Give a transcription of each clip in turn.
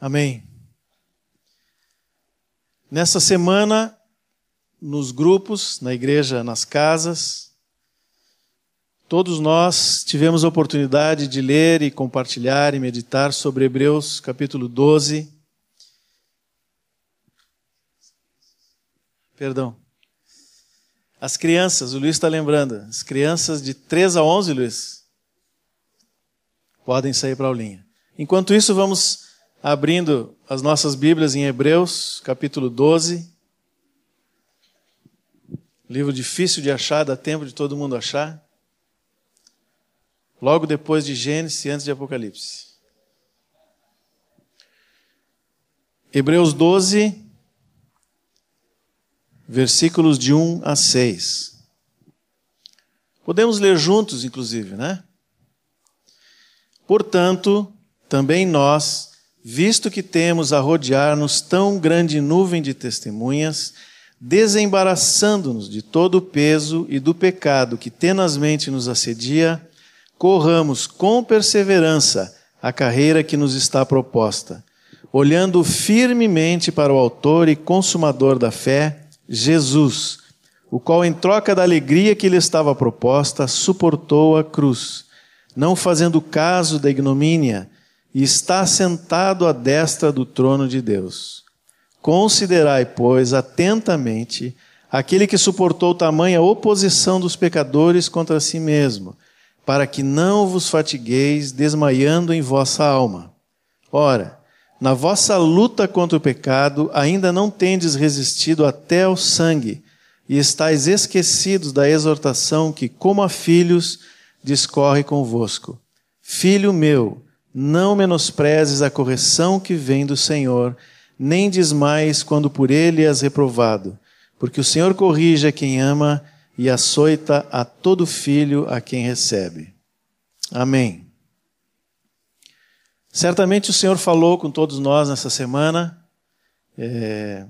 Amém. Nessa semana, nos grupos, na igreja, nas casas, todos nós tivemos a oportunidade de ler e compartilhar e meditar sobre Hebreus capítulo 12. Perdão. As crianças, o Luiz está lembrando, as crianças de 3 a 11, Luiz, podem sair para a aulinha. Enquanto isso, vamos abrindo as nossas Bíblias em Hebreus, capítulo 12. Livro difícil de achar, dá tempo de todo mundo achar. Logo depois de Gênesis e antes de Apocalipse. Hebreus 12, versículos de 1 a 6. Podemos ler juntos, inclusive, né? Portanto, também nós, visto que temos a rodear-nos tão grande nuvem de testemunhas, desembaraçando-nos de todo o peso e do pecado que tenazmente nos assedia, corramos com perseverança a carreira que nos está proposta, olhando firmemente para o Autor e Consumador da fé, Jesus, o qual, em troca da alegria que lhe estava proposta, suportou a cruz, não fazendo caso da ignomínia, e está sentado à destra do trono de Deus. Considerai, pois, atentamente aquele que suportou tamanha oposição dos pecadores contra si mesmo, para que não vos fatigueis desmaiando em vossa alma. Ora, na vossa luta contra o pecado, ainda não tendes resistido até ao sangue, e estáis esquecidos da exortação que, como a filhos, discorre convosco. Filho meu, não menosprezes a correção que vem do Senhor, nem desmais quando por ele és reprovado, porque o Senhor corrige a quem ama e açoita a todo filho a quem recebe. Amém. Certamente o Senhor falou com todos nós nessa semana, é,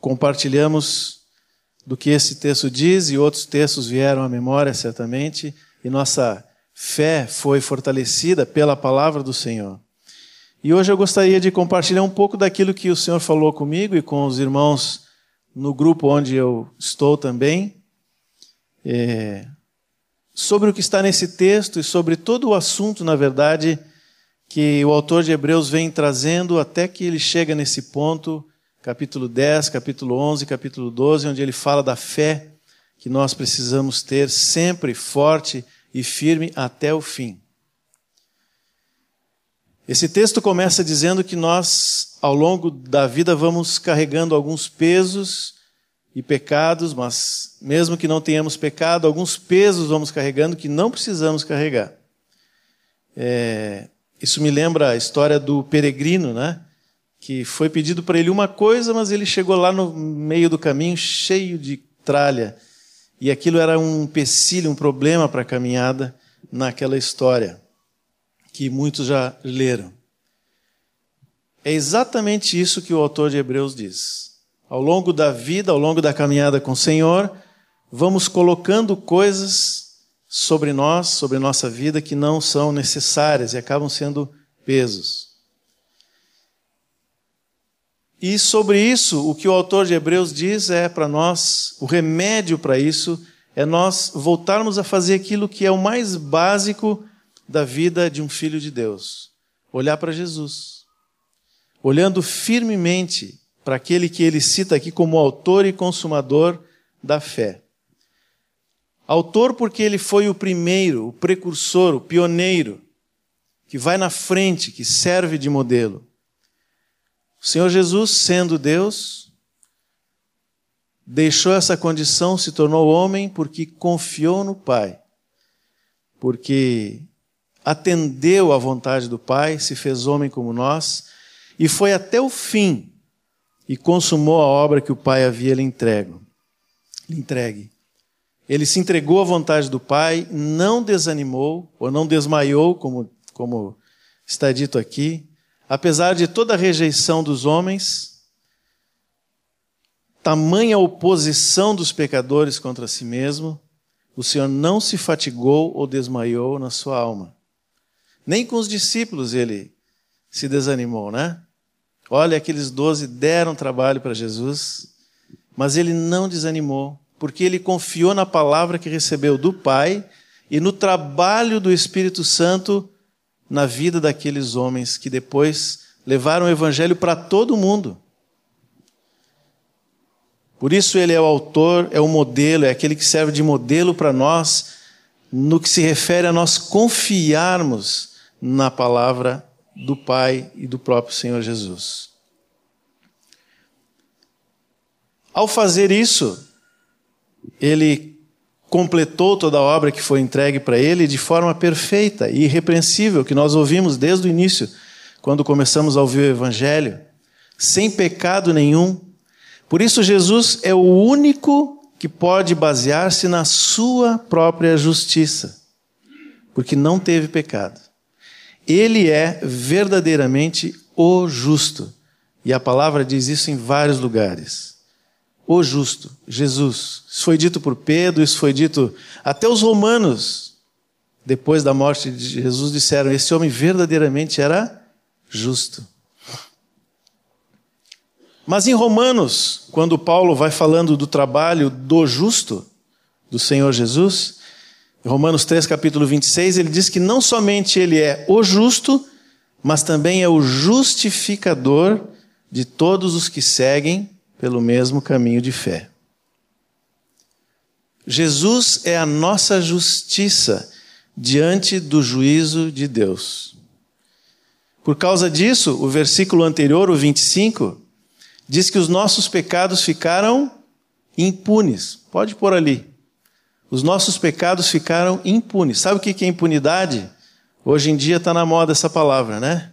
compartilhamos do que esse texto diz e outros textos vieram à memória, certamente, e nossa fé foi fortalecida pela palavra do Senhor. E hoje eu gostaria de compartilhar um pouco daquilo que o Senhor falou comigo e com os irmãos no grupo onde eu estou também, é, sobre o que está nesse texto e sobre todo o assunto, na verdade, que o autor de Hebreus vem trazendo até que ele chega nesse ponto, capítulo 10, capítulo 11, capítulo 12, onde ele fala da fé que nós precisamos ter sempre forte e firme até o fim. Esse texto começa dizendo que nós, ao longo da vida, vamos carregando alguns pesos e pecados, mas mesmo que não tenhamos pecado, alguns pesos vamos carregando que não precisamos carregar. É, isso me lembra a história do peregrino, né? Que foi pedido para ele uma coisa, mas ele chegou lá no meio do caminho cheio de tralha e aquilo era um empecilho, um problema para a caminhada naquela história, que muitos já leram. É exatamente isso que o autor de Hebreus diz. Ao longo da vida, ao longo da caminhada com o Senhor, vamos colocando coisas sobre nós, sobre nossa vida, que não são necessárias e acabam sendo pesos. E sobre isso, o que o autor de Hebreus diz é para nós, o remédio para isso é nós voltarmos a fazer aquilo que é o mais básico da vida de um filho de Deus: olhar para Jesus. Olhando firmemente para aquele que ele cita aqui como autor e consumador da fé. Autor porque ele foi o primeiro, o precursor, o pioneiro, que vai na frente, que serve de modelo. O Senhor Jesus, sendo Deus, deixou essa condição, se tornou homem porque confiou no Pai, porque atendeu à vontade do Pai, se fez homem como nós e foi até o fim e consumou a obra que o Pai havia lhe entregue. Lhe entregue. Ele se entregou à vontade do Pai, não desanimou ou não desmaiou, como, como está dito aqui, apesar de toda a rejeição dos homens, tamanha oposição dos pecadores contra si mesmo, o Senhor não se fatigou ou desmaiou na sua alma. Nem com os discípulos ele se desanimou, né? Olha, aqueles doze deram trabalho para Jesus, mas ele não desanimou, porque ele confiou na palavra que recebeu do Pai e no trabalho do Espírito Santo na vida daqueles homens que depois levaram o Evangelho para todo mundo. Por isso ele é o autor, é o modelo, é aquele que serve de modelo para nós no que se refere a nós confiarmos na palavra do Pai e do próprio Senhor Jesus. Ao fazer isso, ele completou toda a obra que foi entregue para ele de forma perfeita e irrepreensível, que nós ouvimos desde o início, quando começamos a ouvir o Evangelho, sem pecado nenhum. Por isso, Jesus é o único que pode basear-se na sua própria justiça, porque não teve pecado. Ele é verdadeiramente o justo. E a palavra diz isso em vários lugares. O justo, Jesus. Isso foi dito por Pedro, isso foi dito até os romanos, depois da morte de Jesus, disseram: esse homem verdadeiramente era justo. Mas em Romanos, quando Paulo vai falando do trabalho do justo, do Senhor Jesus, em Romanos 3, capítulo 26, ele diz que não somente ele é o justo, mas também é o justificador de todos os que seguem pelo mesmo caminho de fé. Jesus é a nossa justiça diante do juízo de Deus. Por causa disso, o versículo anterior, o 25, diz que os nossos pecados ficaram impunes. Pode pôr ali. Os nossos pecados ficaram impunes. Sabe o que é impunidade? Hoje em dia está na moda essa palavra, né?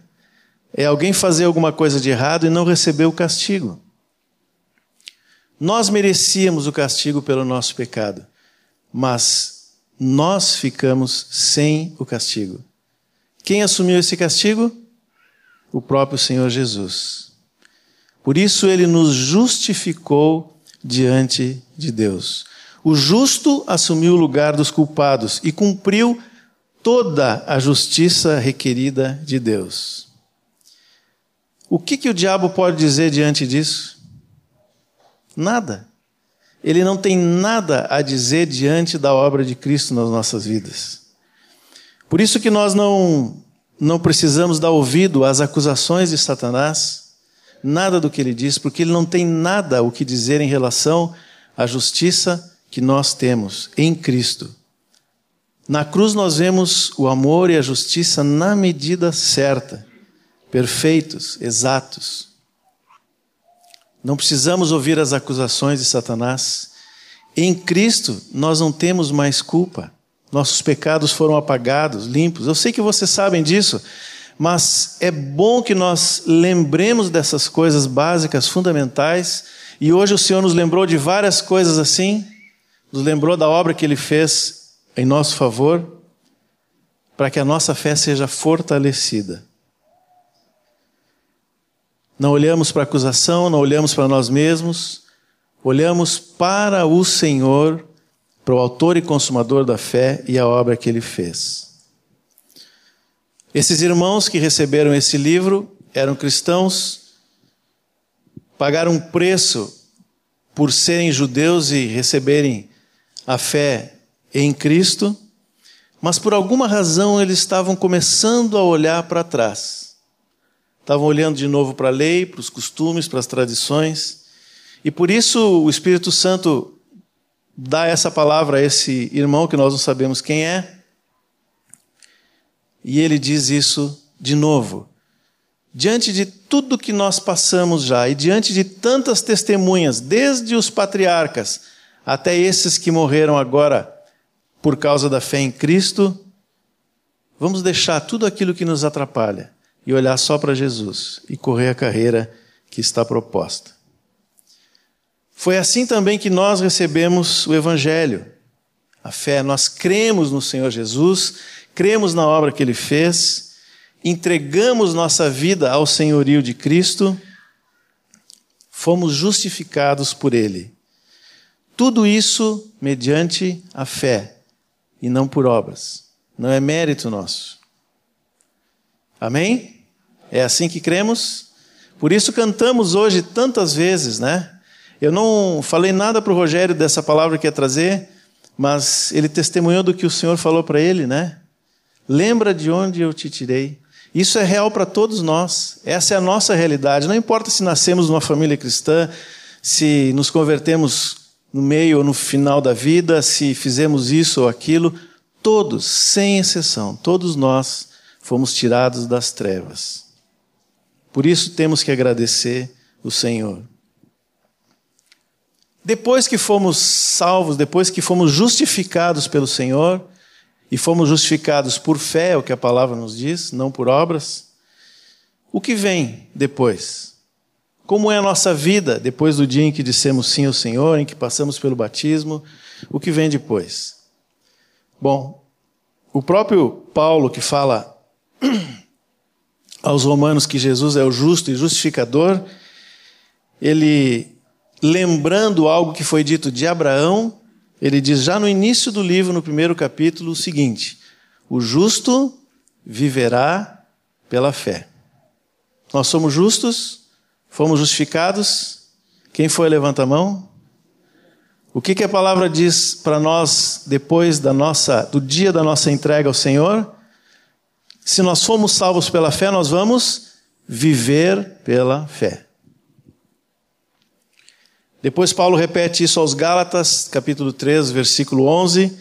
É alguém fazer alguma coisa de errado e não receber o castigo. Nós merecíamos o castigo pelo nosso pecado, mas nós ficamos sem o castigo. Quem assumiu esse castigo? O próprio Senhor Jesus. Por isso ele nos justificou diante de Deus. O justo assumiu o lugar dos culpados e cumpriu toda a justiça requerida de Deus. O que, que o diabo pode dizer diante disso? Nada. Ele não tem nada a dizer diante da obra de Cristo nas nossas vidas. Por isso que nós não, não precisamos dar ouvido às acusações de Satanás, nada do que ele diz, porque ele não tem nada o que dizer em relação à justiça que nós temos em Cristo. Na cruz nós vemos o amor e a justiça na medida certa, perfeitos, exatos. Não precisamos ouvir as acusações de Satanás. Em Cristo nós não temos mais culpa. Nossos pecados foram apagados, limpos. Eu sei que vocês sabem disso, mas é bom que nós lembremos dessas coisas básicas, fundamentais. E hoje o Senhor nos lembrou de várias coisas assim nos lembrou da obra que ele fez em nosso favor, para que a nossa fé seja fortalecida. Não olhamos para a acusação, não olhamos para nós mesmos, olhamos para o Senhor, para o Autor e Consumador da fé e a obra que ele fez. Esses irmãos que receberam esse livro eram cristãos, pagaram um preço por serem judeus e receberem a fé em Cristo, mas por alguma razão eles estavam começando a olhar para trás. Estavam olhando de novo para a lei, para os costumes, para as tradições. E por isso o Espírito Santo dá essa palavra a esse irmão que nós não sabemos quem é. E ele diz isso de novo. Diante de tudo que nós passamos já e diante de tantas testemunhas, desde os patriarcas, até esses que morreram agora por causa da fé em Cristo, vamos deixar tudo aquilo que nos atrapalha e olhar só para Jesus e correr a carreira que está proposta. Foi assim também que nós recebemos o Evangelho, a fé. Nós cremos no Senhor Jesus, cremos na obra que ele fez, entregamos nossa vida ao senhorio de Cristo, fomos justificados por ele. Tudo isso mediante a fé e não por obras. Não é mérito nosso. Amém? É assim que cremos? Por isso cantamos hoje tantas vezes, né? Eu não falei nada para o Rogério dessa palavra que ia trazer, mas ele testemunhou do que o Senhor falou para ele, né? Lembra de onde eu te tirei. Isso é real para todos nós. Essa é a nossa realidade. Não importa se nascemos numa família cristã, se nos convertemos no meio ou no final da vida, se fizemos isso ou aquilo, todos, sem exceção, todos nós fomos tirados das trevas. Por isso temos que agradecer o Senhor. Depois que fomos salvos, depois que fomos justificados pelo Senhor, e fomos justificados por fé, é o que a palavra nos diz, não por obras, o que vem depois? Como é a nossa vida depois do dia em que dissemos sim ao Senhor, em que passamos pelo batismo? O que vem depois? Bom, o próprio Paulo que fala aos romanos que Jesus é o justo e justificador, ele lembrando algo que foi dito de Abraão, ele diz já no início do livro, no primeiro capítulo, o seguinte: O justo viverá pela fé. Nós somos justos, fomos justificados. Quem foi levanta a mão? O que, que a palavra diz para nós depois da nossa, do dia da nossa entrega ao Senhor? Se nós fomos salvos pela fé, nós vamos viver pela fé. Depois Paulo repete isso aos Gálatas, capítulo 3, versículo 11,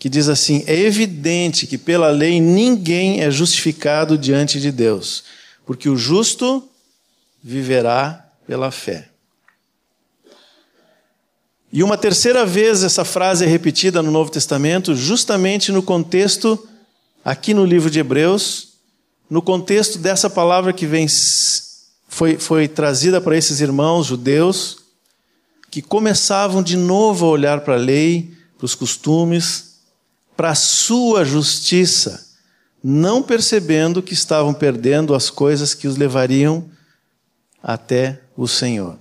que diz assim: É evidente que pela lei ninguém é justificado diante de Deus, porque o justo viverá pela fé. E uma terceira vez essa frase é repetida no Novo Testamento, justamente no contexto, aqui no livro de Hebreus, no contexto dessa palavra que vem, foi, foi trazida para esses irmãos judeus, que começavam de novo a olhar para a lei, para os costumes, para a sua justiça, não percebendo que estavam perdendo as coisas que os levariam até o Senhor.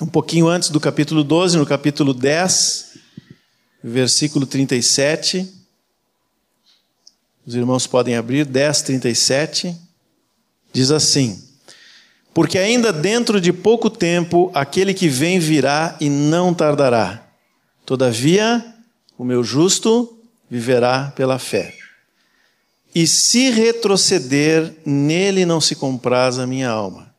Um pouquinho antes do capítulo 12, no capítulo 10, versículo 37. Os irmãos podem abrir, 10, 37. Diz assim: porque ainda dentro de pouco tempo aquele que vem virá e não tardará. Todavia, o meu justo viverá pela fé. E se retroceder, nele não se compraz a minha alma.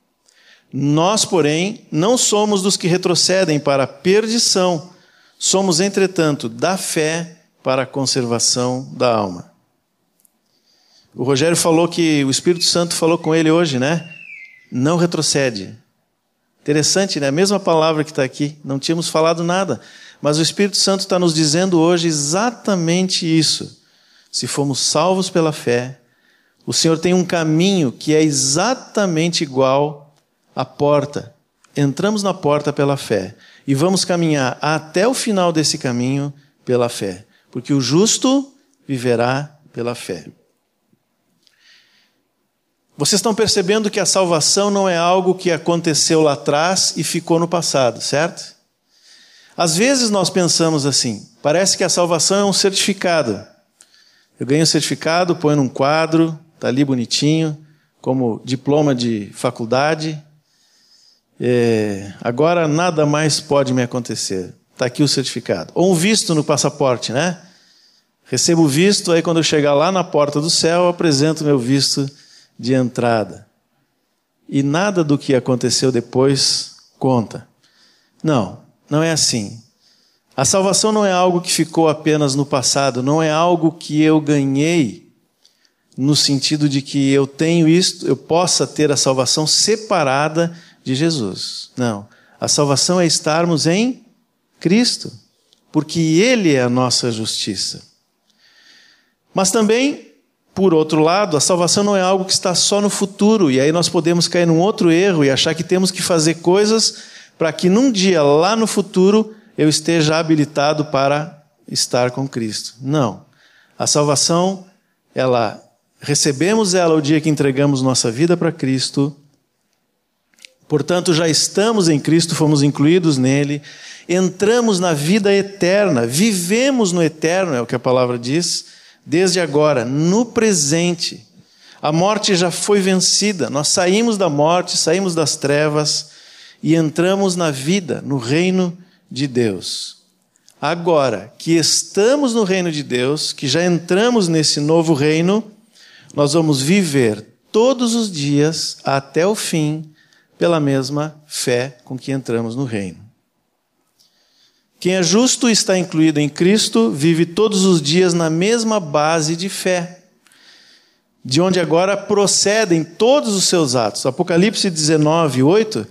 Nós, porém, não somos dos que retrocedem para a perdição, somos, entretanto, da fé para a conservação da alma. O Rogério falou que o Espírito Santo falou com ele hoje, né? não retrocede. Interessante, né? A mesma palavra que está aqui, não tínhamos falado nada, mas o Espírito Santo está nos dizendo hoje exatamente isso. Se fomos salvos pela fé, o Senhor tem um caminho que é exatamente igual à porta. Entramos na porta pela fé e vamos caminhar até o final desse caminho pela fé, porque o justo viverá pela fé. Vocês estão percebendo que a salvação não é algo que aconteceu lá atrás e ficou no passado, certo? Às vezes nós pensamos assim: parece que a salvação é um certificado. Eu ganho um certificado, ponho num quadro, está ali bonitinho, como diploma de faculdade. É, agora nada mais pode me acontecer. Está aqui o certificado. Ou um visto no passaporte, né? Recebo o visto, aí quando eu chegar lá na porta do céu, apresento meu visto de entrada. E nada do que aconteceu depois conta. Não, não é assim. A salvação não é algo que ficou apenas no passado, não é algo que eu ganhei no sentido de que eu tenho isto, eu possa ter a salvação separada de Jesus. Não. A salvação é estarmos em Cristo, porque Ele é a nossa justiça. Mas também por outro lado, a salvação não é algo que está só no futuro, e aí nós podemos cair num outro erro e achar que temos que fazer coisas para que num dia lá no futuro eu esteja habilitado para estar com Cristo. Não. A salvação, ela recebemos ela o dia que entregamos nossa vida para Cristo. Portanto, já estamos em Cristo, fomos incluídos nele, entramos na vida eterna, vivemos no eterno, é o que a palavra diz desde agora, no presente. A morte já foi vencida, nós saímos da morte, saímos das trevas e entramos na vida, no reino de Deus. Agora que estamos no reino de Deus, que já entramos nesse novo reino, nós vamos viver todos os dias até o fim pela mesma fé com que entramos no reino. Quem é justo está incluído em Cristo, vive todos os dias na mesma base de fé, de onde agora procedem todos os seus atos. Apocalipse 19, 8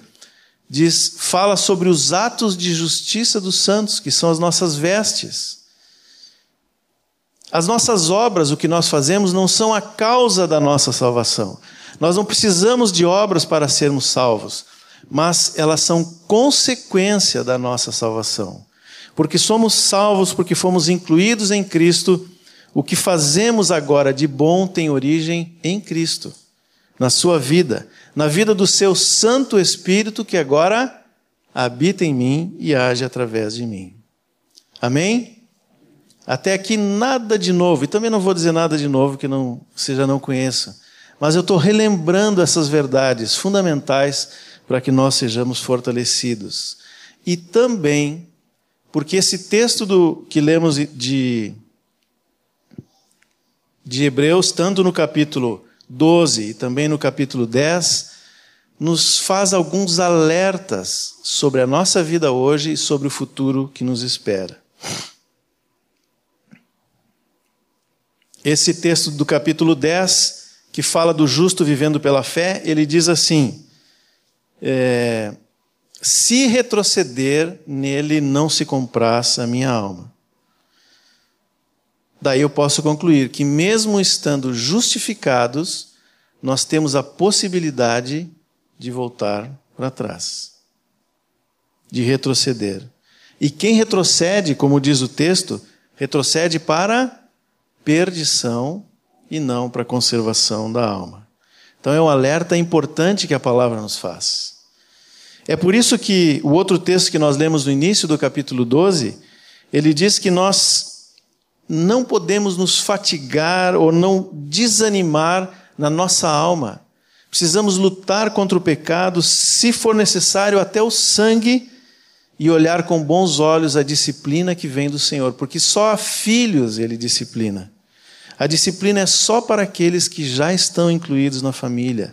diz, fala sobre os atos de justiça dos santos, que são as nossas vestes. As nossas obras, o que nós fazemos, não são a causa da nossa salvação. Nós não precisamos de obras para sermos salvos, mas elas são consequência da nossa salvação. Porque somos salvos, porque fomos incluídos em Cristo, o que fazemos agora de bom tem origem em Cristo, na sua vida, na vida do seu Santo Espírito que agora habita em mim e age através de mim. Amém? Até aqui nada de novo, e também não vou dizer nada de novo que não, você já não conheça, mas eu estou relembrando essas verdades fundamentais para que nós sejamos fortalecidos. E também porque esse texto do, que lemos de, de Hebreus, tanto no capítulo 12 e também no capítulo 10, nos faz alguns alertas sobre a nossa vida hoje e sobre o futuro que nos espera. Esse texto do capítulo 10, que fala do justo vivendo pela fé, ele diz assim: é, se retroceder, nele não se compraça a minha alma. Daí eu posso concluir que, mesmo estando justificados, nós temos a possibilidade de voltar para trás, de retroceder. E quem retrocede, como diz o texto, retrocede para perdição e não para conservação da alma. Então é um alerta importante que a palavra nos faz. É por isso que o outro texto que nós lemos no início do capítulo 12, ele diz que nós não podemos nos fatigar ou não desanimar na nossa alma. Precisamos lutar contra o pecado, se for necessário, até o sangue, e olhar com bons olhos a disciplina que vem do Senhor, porque só a filhos ele disciplina. A disciplina é só para aqueles que já estão incluídos na família.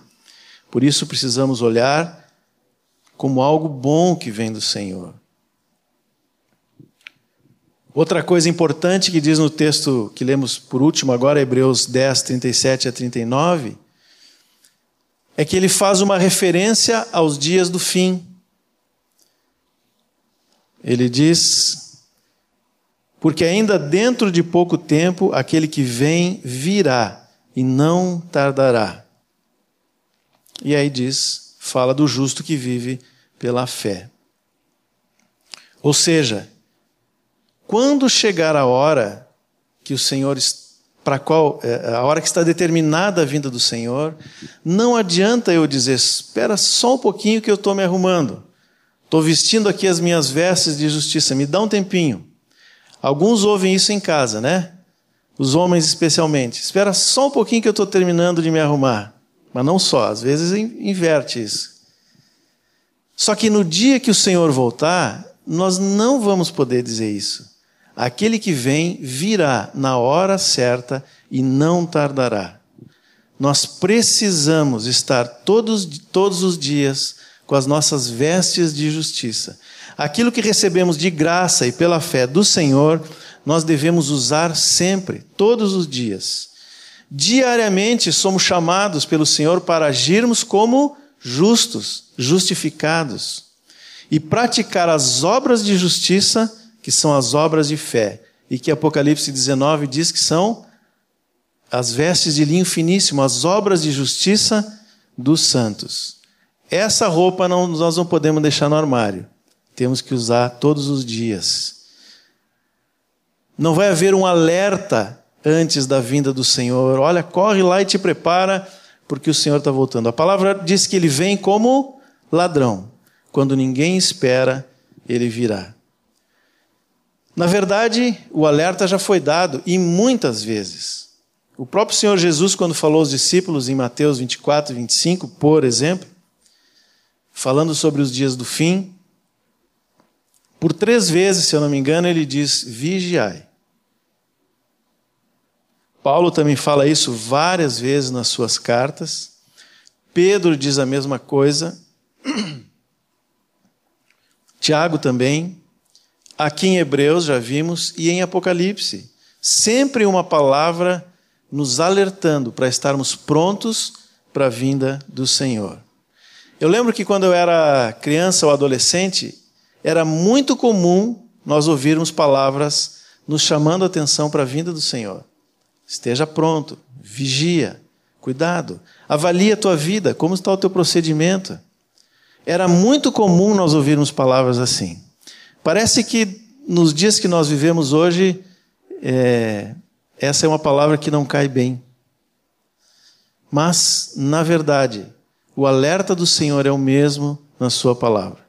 Por isso precisamos olhar como algo bom que vem do Senhor. Outra coisa importante que diz no texto que lemos por último agora, Hebreus 10, 37 a 39, é que ele faz uma referência aos dias do fim. Ele diz: Porque ainda dentro de pouco tempo aquele que vem virá e não tardará. E aí diz: fala do justo que vive pela fé. Ou seja, quando chegar a hora que o Senhor para qual é, a hora que está determinada a vinda do Senhor, não adianta eu dizer, espera só um pouquinho que eu estou me arrumando. Estou vestindo aqui as minhas vestes de justiça, me dá um tempinho. Alguns ouvem isso em casa, né? Os homens especialmente. Espera só um pouquinho que eu estou terminando de me arrumar. Mas não só, às vezes inverte isso. Só que no dia que o Senhor voltar, nós não vamos poder dizer isso. Aquele que vem virá na hora certa e não tardará. Nós precisamos estar todos, todos os dias com as nossas vestes de justiça. Aquilo que recebemos de graça e pela fé do Senhor, nós devemos usar sempre, todos os dias. Diariamente somos chamados pelo Senhor para agirmos como justos, justificados, e praticar as obras de justiça, que são as obras de fé, e que Apocalipse 19 diz que são as vestes de linho finíssimo, as obras de justiça dos santos. Essa roupa não, nós não podemos deixar no armário, temos que usar todos os dias. Não vai haver um alerta antes da vinda do Senhor. Olha, corre lá e te prepara, porque o Senhor está voltando. A palavra diz que ele vem como ladrão. Quando ninguém espera, ele virá. Na verdade, o alerta já foi dado, e muitas vezes. O próprio Senhor Jesus, quando falou aos discípulos em Mateus 24 e 25, por exemplo, falando sobre os dias do fim, por três vezes, se eu não me engano, ele diz: vigiai. Paulo também fala isso várias vezes nas suas cartas. Pedro diz a mesma coisa. Tiago também. Aqui em Hebreus já vimos e em Apocalipse. Sempre uma palavra nos alertando para estarmos prontos para a vinda do Senhor. Eu lembro que quando eu era criança ou adolescente, era muito comum nós ouvirmos palavras nos chamando a atenção para a vinda do Senhor. Esteja pronto, vigia, cuidado, avalie a tua vida, como está o teu procedimento. Era muito comum nós ouvirmos palavras assim. Parece que nos dias que nós vivemos hoje, é, essa é uma palavra que não cai bem. Mas, na verdade, o alerta do Senhor é o mesmo na Sua palavra.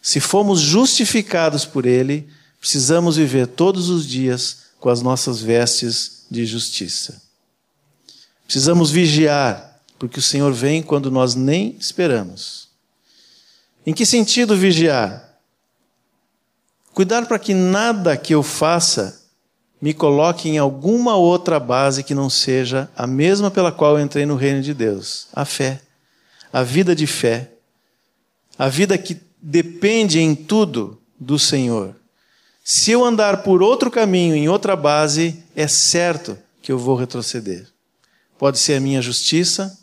Se fomos justificados por Ele, precisamos viver todos os dias com as nossas vestes de justiça. Precisamos vigiar, porque o Senhor vem quando nós nem esperamos. Em que sentido vigiar? Cuidar para que nada que eu faça me coloque em alguma outra base que não seja a mesma pela qual eu entrei no reino de Deus a fé, a vida de fé, a vida que depende em tudo do Senhor. Se eu andar por outro caminho, em outra base, é certo que eu vou retroceder. Pode ser a minha justiça,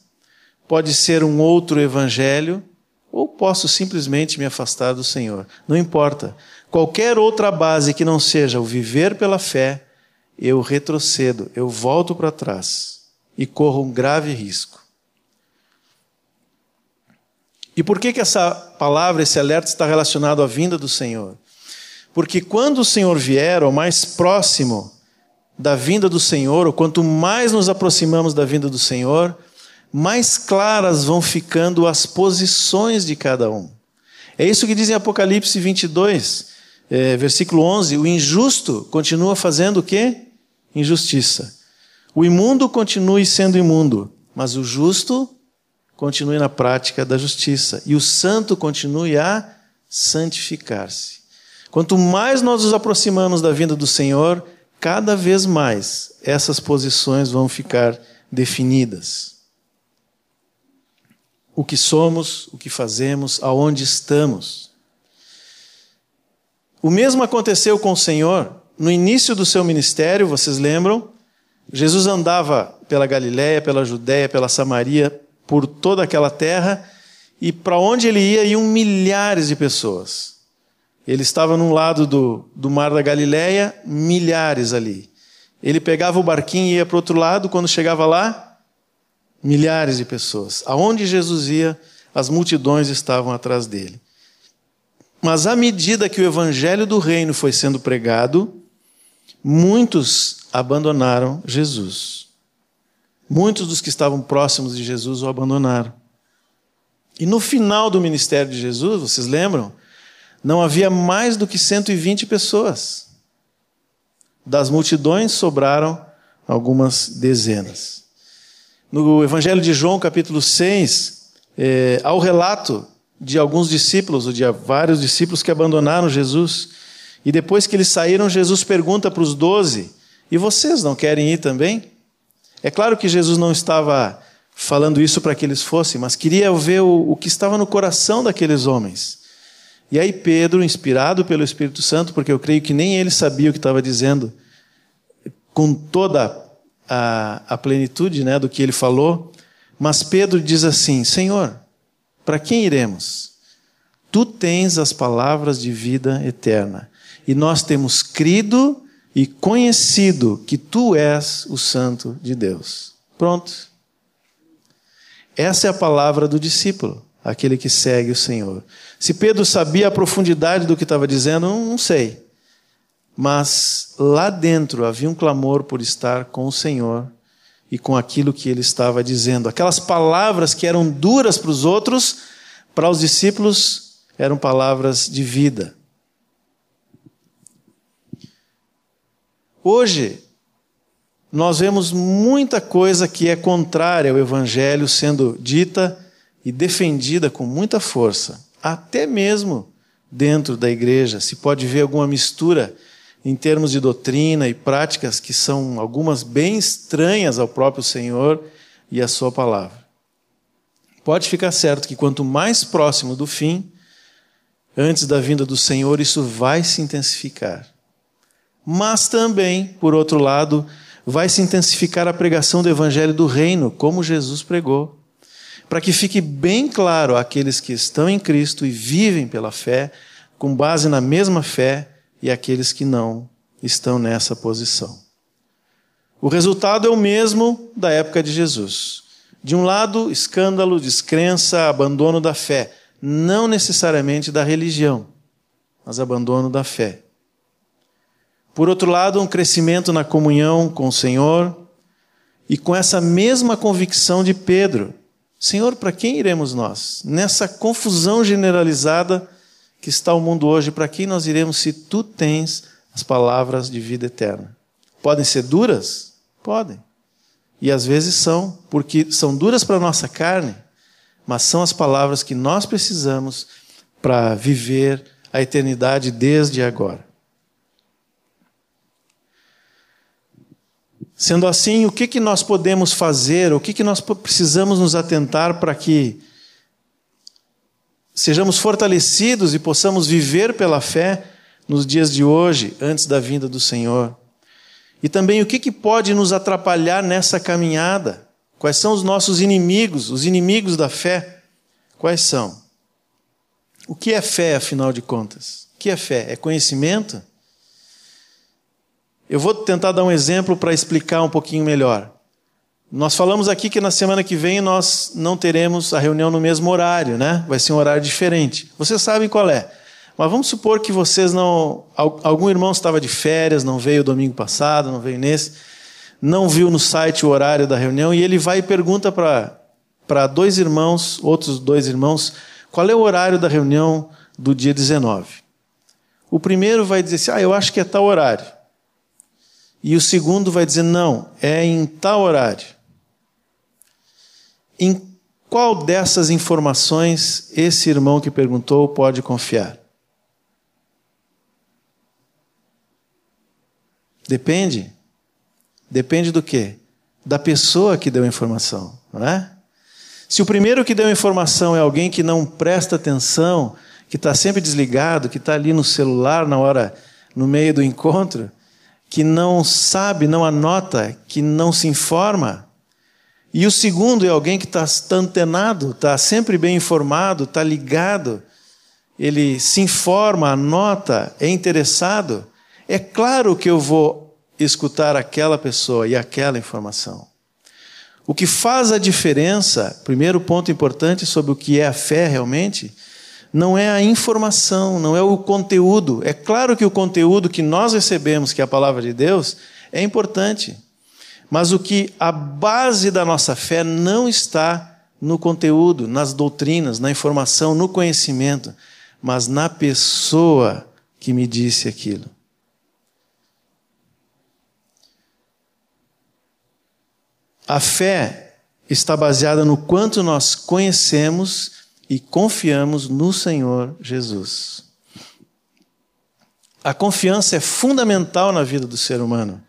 pode ser um outro evangelho, ou posso simplesmente me afastar do Senhor. Não importa. Qualquer outra base que não seja o viver pela fé, eu retrocedo, eu volto para trás e corro um grave risco. E por que, que essa palavra, esse alerta está relacionado à vinda do Senhor? Porque quando o Senhor vier, ou mais próximo da vinda do Senhor, ou quanto mais nos aproximamos da vinda do Senhor, mais claras vão ficando as posições de cada um. É isso que diz em Apocalipse 22, é, versículo 11: o injusto continua fazendo o quê? Injustiça. O imundo continue sendo imundo, mas o justo continue na prática da justiça, e o santo continue a santificar-se. Quanto mais nós nos aproximamos da vinda do Senhor, cada vez mais essas posições vão ficar definidas. O que somos, o que fazemos, aonde estamos. O mesmo aconteceu com o Senhor no início do seu ministério, vocês lembram? Jesus andava pela Galiléia, pela Judéia, pela Samaria, por toda aquela terra, e para onde ele ia iam milhares de pessoas. Ele estava num lado do, do mar da Galileia, milhares ali. Ele pegava o barquinho e ia para o outro lado, quando chegava lá, milhares de pessoas. Aonde Jesus ia, as multidões estavam atrás dele. Mas à medida que o evangelho do reino foi sendo pregado, muitos abandonaram Jesus. Muitos dos que estavam próximos de Jesus o abandonaram. E no final do ministério de Jesus, vocês lembram? Não havia mais do que 120 pessoas. Das multidões sobraram algumas dezenas. No Evangelho de João, capítulo 6, é, há o relato de alguns discípulos, ou de vários discípulos que abandonaram Jesus. E depois que eles saíram, Jesus pergunta para os doze: E vocês não querem ir também? É claro que Jesus não estava falando isso para que eles fossem, mas queria ver o, o que estava no coração daqueles homens. E aí Pedro, inspirado pelo Espírito Santo, porque eu creio que nem ele sabia o que estava dizendo, com toda a, a plenitude né, do que ele falou, mas Pedro diz assim: Senhor, para quem iremos? Tu tens as palavras de vida eterna, e nós temos crido e conhecido que tu és o Santo de Deus. Pronto. Essa é a palavra do discípulo aquele que segue o Senhor. Se Pedro sabia a profundidade do que estava dizendo, não sei. Mas lá dentro havia um clamor por estar com o Senhor e com aquilo que ele estava dizendo. Aquelas palavras que eram duras para os outros, para os discípulos eram palavras de vida. Hoje, nós vemos muita coisa que é contrária ao Evangelho sendo dita e defendida com muita força, até mesmo dentro da igreja. Se pode ver alguma mistura em termos de doutrina e práticas que são algumas bem estranhas ao próprio Senhor e à Sua palavra. Pode ficar certo que quanto mais próximo do fim, antes da vinda do Senhor, isso vai se intensificar. Mas também, por outro lado, vai se intensificar a pregação do Evangelho do Reino, como Jesus pregou para que fique bem claro àqueles que estão em Cristo e vivem pela fé, com base na mesma fé, e aqueles que não estão nessa posição. O resultado é o mesmo da época de Jesus. De um lado, escândalo, descrença, abandono da fé, não necessariamente da religião, mas abandono da fé. Por outro lado, um crescimento na comunhão com o Senhor e com essa mesma convicção de Pedro Senhor, para quem iremos nós? Nessa confusão generalizada que está o mundo hoje, para quem nós iremos se tu tens as palavras de vida eterna? Podem ser duras? Podem. E às vezes são, porque são duras para a nossa carne, mas são as palavras que nós precisamos para viver a eternidade desde agora. Sendo assim, o que, que nós podemos fazer, o que, que nós precisamos nos atentar para que sejamos fortalecidos e possamos viver pela fé nos dias de hoje, antes da vinda do Senhor? E também o que, que pode nos atrapalhar nessa caminhada? Quais são os nossos inimigos, os inimigos da fé? Quais são? O que é fé, afinal de contas? O que é fé? É conhecimento? Eu vou tentar dar um exemplo para explicar um pouquinho melhor. Nós falamos aqui que na semana que vem nós não teremos a reunião no mesmo horário, né? Vai ser um horário diferente. Vocês sabem qual é. Mas vamos supor que vocês não. Algum irmão estava de férias, não veio domingo passado, não veio nesse, não viu no site o horário da reunião e ele vai e pergunta para dois irmãos, outros dois irmãos, qual é o horário da reunião do dia 19. O primeiro vai dizer assim: ah, eu acho que é tal horário. E o segundo vai dizer: não, é em tal horário. Em qual dessas informações esse irmão que perguntou pode confiar? Depende. Depende do quê? Da pessoa que deu a informação, não é? Se o primeiro que deu a informação é alguém que não presta atenção, que está sempre desligado, que está ali no celular na hora, no meio do encontro, que não sabe, não anota, que não se informa. E o segundo é alguém que está antenado, está sempre bem informado, está ligado, ele se informa, anota, é interessado. É claro que eu vou escutar aquela pessoa e aquela informação. O que faz a diferença, primeiro ponto importante sobre o que é a fé realmente, não é a informação, não é o conteúdo. É claro que o conteúdo que nós recebemos, que é a palavra de Deus, é importante. Mas o que a base da nossa fé não está no conteúdo, nas doutrinas, na informação, no conhecimento, mas na pessoa que me disse aquilo. A fé está baseada no quanto nós conhecemos e confiamos no Senhor Jesus. A confiança é fundamental na vida do ser humano.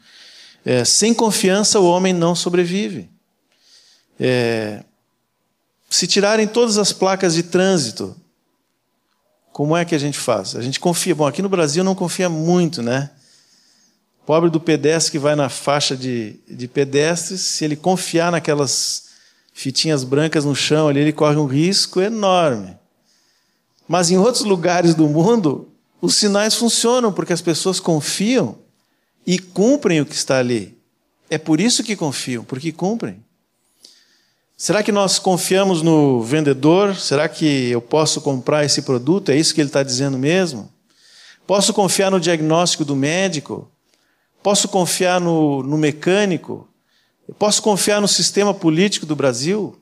É, sem confiança, o homem não sobrevive. É, se tirarem todas as placas de trânsito, como é que a gente faz? A gente confia. Bom, aqui no Brasil não confia muito, né? Pobre do pedestre que vai na faixa de, de pedestres, se ele confiar naquelas fitinhas brancas no chão ali, ele corre um risco enorme. Mas em outros lugares do mundo, os sinais funcionam porque as pessoas confiam e cumprem o que está ali. É por isso que confiam, porque cumprem. Será que nós confiamos no vendedor? Será que eu posso comprar esse produto? É isso que ele está dizendo mesmo? Posso confiar no diagnóstico do médico? Posso confiar no, no mecânico? Eu posso confiar no sistema político do Brasil?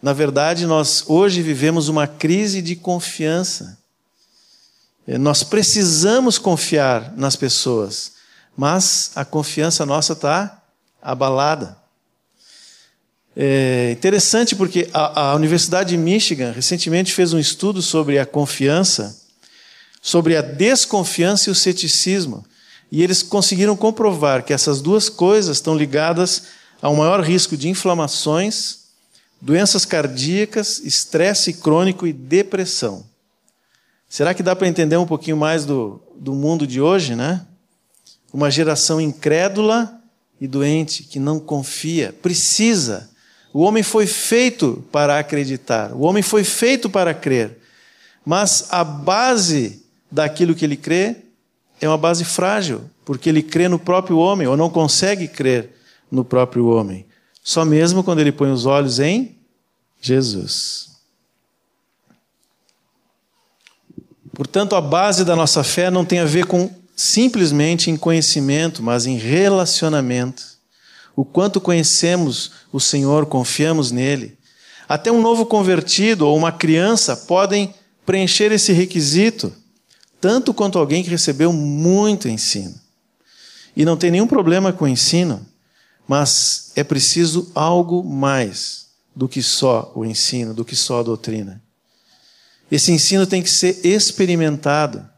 Na verdade, nós hoje vivemos uma crise de confiança. É, nós precisamos confiar nas pessoas, mas a confiança nossa está abalada. É interessante porque a, a, Universidade de Michigan recentemente fez um estudo sobre a confiança, sobre a desconfiança e o ceticismo. E eles conseguiram comprovar que essas duas coisas estão ligadas a um maior risco de inflamações, doenças cardíacas, estresse crônico e depressão. Será que dá para entender um pouquinho mais do, do mundo de hoje, né? Uma geração incrédula e doente, que não confia, precisa. O homem foi feito para acreditar, o homem foi feito para crer. Mas a base daquilo que ele crê é uma base frágil, porque ele crê no próprio homem, ou não consegue crer no próprio homem. Só mesmo quando ele põe os olhos em Jesus. Portanto, a base da nossa fé não tem a ver com simplesmente em conhecimento, mas em relacionamento. O quanto conhecemos o Senhor, confiamos nele. Até um novo convertido ou uma criança podem preencher esse requisito, tanto quanto alguém que recebeu muito ensino. E não tem nenhum problema com o ensino, mas é preciso algo mais do que só o ensino, do que só a doutrina. Esse ensino tem que ser experimentado,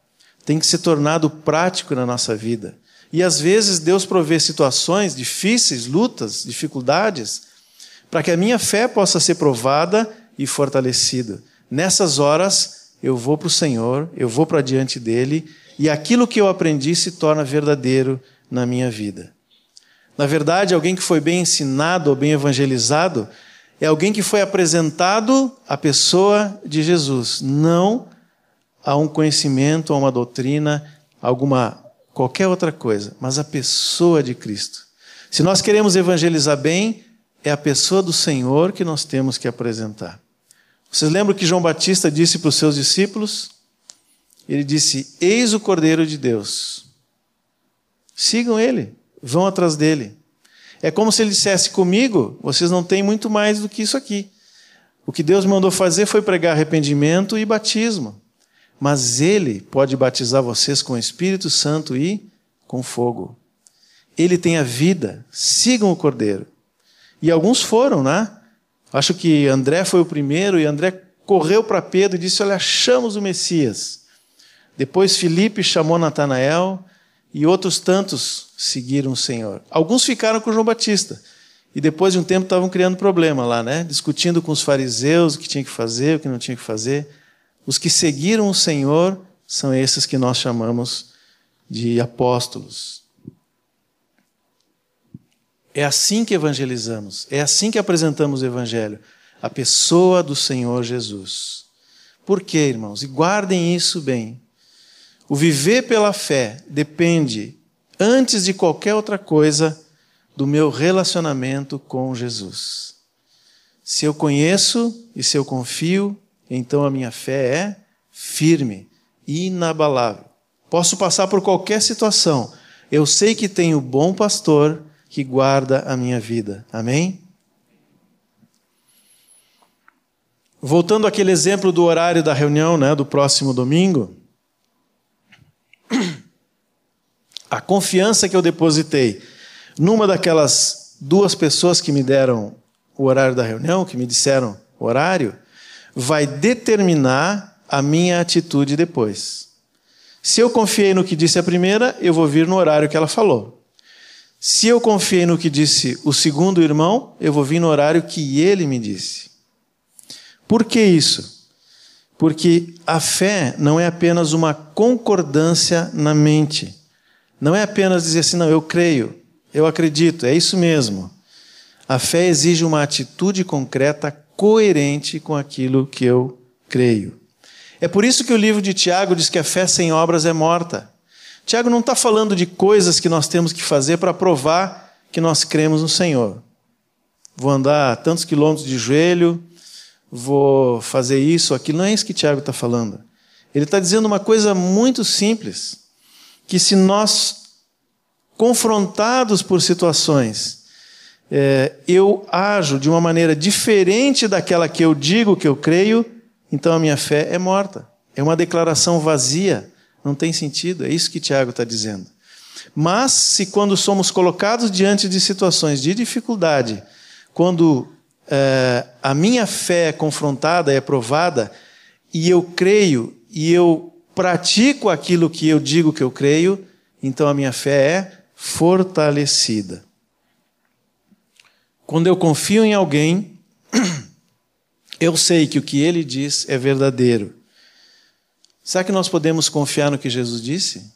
tem que ser tornado prático na nossa vida. E às vezes Deus provê situações difíceis, lutas, dificuldades, para que a minha fé possa ser provada e fortalecida. Nessas horas, eu vou para o Senhor, eu vou para diante dele, e aquilo que eu aprendi se torna verdadeiro na minha vida. Na verdade, alguém que foi bem ensinado ou bem evangelizado é alguém que foi apresentado à pessoa de Jesus, não a um conhecimento, a uma doutrina, alguma qualquer outra coisa, mas a pessoa de Cristo. Se nós queremos evangelizar bem, é a pessoa do Senhor que nós temos que apresentar. Vocês lembram que João Batista disse para os seus discípulos? Ele disse: Eis o Cordeiro de Deus. Sigam ele, vão atrás dele. É como se ele dissesse comigo: vocês não têm muito mais do que isso aqui. O que Deus mandou fazer foi pregar arrependimento e batismo. Mas ele pode batizar vocês com o Espírito Santo e com fogo. Ele tem a vida, sigam o Cordeiro. E alguns foram, né? Acho que André foi o primeiro e André correu para Pedro e disse: Olha, achamos o Messias. Depois Filipe chamou Natanael e outros tantos seguiram o Senhor. Alguns ficaram com João Batista. E depois de um tempo estavam criando problema lá, né? Discutindo com os fariseus o que tinha que fazer, o que não tinha que fazer. Os que seguiram o Senhor são esses que nós chamamos de apóstolos. É assim que evangelizamos, é assim que apresentamos o Evangelho, a pessoa do Senhor Jesus. Por quê, irmãos? E guardem isso bem. O viver pela fé depende, antes de qualquer outra coisa, do meu relacionamento com Jesus. Se eu conheço e se eu confio, então a minha fé é firme, inabalável. Posso passar por qualquer situação. Eu sei que tenho bom pastor que guarda a minha vida. Amém? Voltando àquele exemplo do horário da reunião, né, do próximo domingo, a confiança que eu depositei numa daquelas duas pessoas que me deram o horário da reunião, que me disseram o horário, vai determinar a minha atitude depois. Se eu confiei no que disse a primeira, eu vou vir no horário que ela falou. Se eu confiei no que disse o segundo irmão, eu vou vir no horário que ele me disse. Por que isso? Porque a fé não é apenas uma concordância na mente. Não é apenas dizer assim, não, eu creio, eu acredito, é isso mesmo. A fé exige uma atitude concreta, coerente com aquilo que eu creio. É por isso que o livro de Tiago diz que a fé sem obras é morta. Tiago não está falando de coisas que nós temos que fazer para provar que nós cremos no Senhor. Vou andar tantos quilômetros de joelho, vou fazer isso, aquilo. Não é isso que Tiago está falando. Ele está dizendo uma coisa muito simples: que se nós, confrontados por situações, é, eu ajo de uma maneira diferente daquela que eu digo que eu creio, então a minha fé é morta. É uma declaração vazia, não tem sentido. É isso que Tiago está dizendo. Mas se quando somos colocados diante de situações de dificuldade, quando é, a minha fé é confrontada, é provada, e eu creio e eu pratico aquilo que eu digo que eu creio, então a minha fé é fortalecida. Quando eu confio em alguém, eu sei que o que ele diz é verdadeiro. Será que nós podemos confiar no que Jesus disse?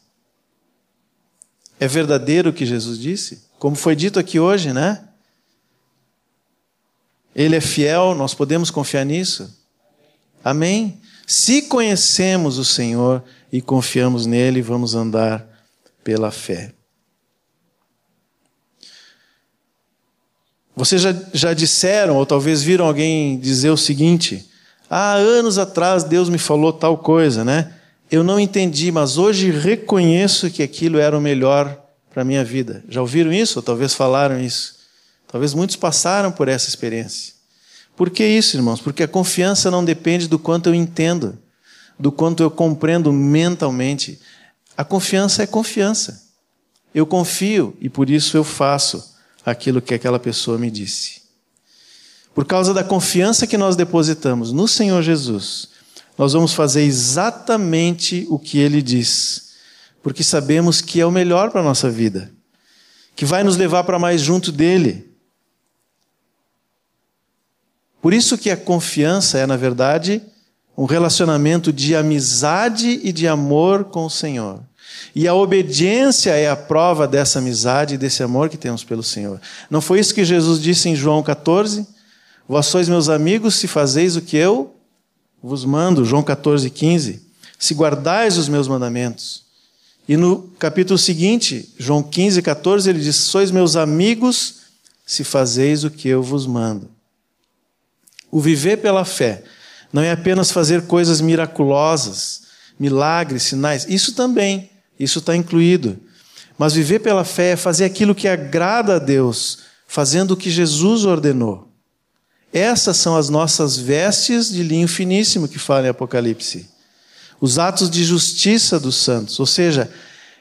É verdadeiro o que Jesus disse? Como foi dito aqui hoje, né? Ele é fiel, nós podemos confiar nisso? Amém? Se conhecemos o Senhor e confiamos nele, vamos andar pela fé. Vocês já, já disseram, ou talvez viram alguém dizer o seguinte: há anos atrás Deus me falou tal coisa, né? Eu não entendi, mas hoje reconheço que aquilo era o melhor para a minha vida. Já ouviram isso? Ou talvez falaram isso? Talvez muitos passaram por essa experiência. Por que isso, irmãos? Porque a confiança não depende do quanto eu entendo, do quanto eu compreendo mentalmente. A confiança é confiança. Eu confio e por isso eu faço aquilo que aquela pessoa me disse. Por causa da confiança que nós depositamos no Senhor Jesus, nós vamos fazer exatamente o que ele diz, porque sabemos que é o melhor para a nossa vida, que vai nos levar para mais junto dele. Por isso que a confiança é, na verdade, um relacionamento de amizade e de amor com o Senhor. E a obediência é a prova dessa amizade e desse amor que temos pelo Senhor. Não foi isso que Jesus disse em João 14? Vós sois meus amigos se fazeis o que eu vos mando, João 14, 15, se guardais os meus mandamentos. E no capítulo seguinte, João 15, 14, ele diz: Sois meus amigos se fazeis o que eu vos mando. O viver pela fé não é apenas fazer coisas miraculosas, milagres, sinais, isso também, isso está incluído. Mas viver pela fé é fazer aquilo que agrada a Deus, fazendo o que Jesus ordenou. Essas são as nossas vestes de linho finíssimo que fala em Apocalipse. Os atos de justiça dos santos. Ou seja,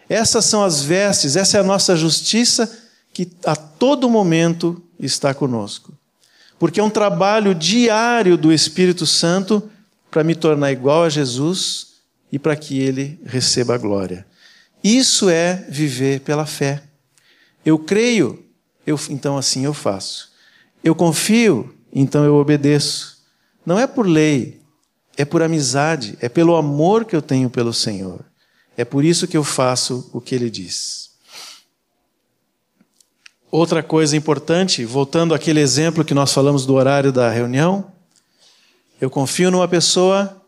essas são as vestes, essa é a nossa justiça que a todo momento está conosco. Porque é um trabalho diário do Espírito Santo para me tornar igual a Jesus e para que ele receba a glória. Isso é viver pela fé. Eu creio, eu, então assim eu faço. Eu confio, então eu obedeço. Não é por lei, é por amizade, é pelo amor que eu tenho pelo Senhor. É por isso que eu faço o que ele diz. Outra coisa importante, voltando àquele exemplo que nós falamos do horário da reunião, eu confio numa pessoa,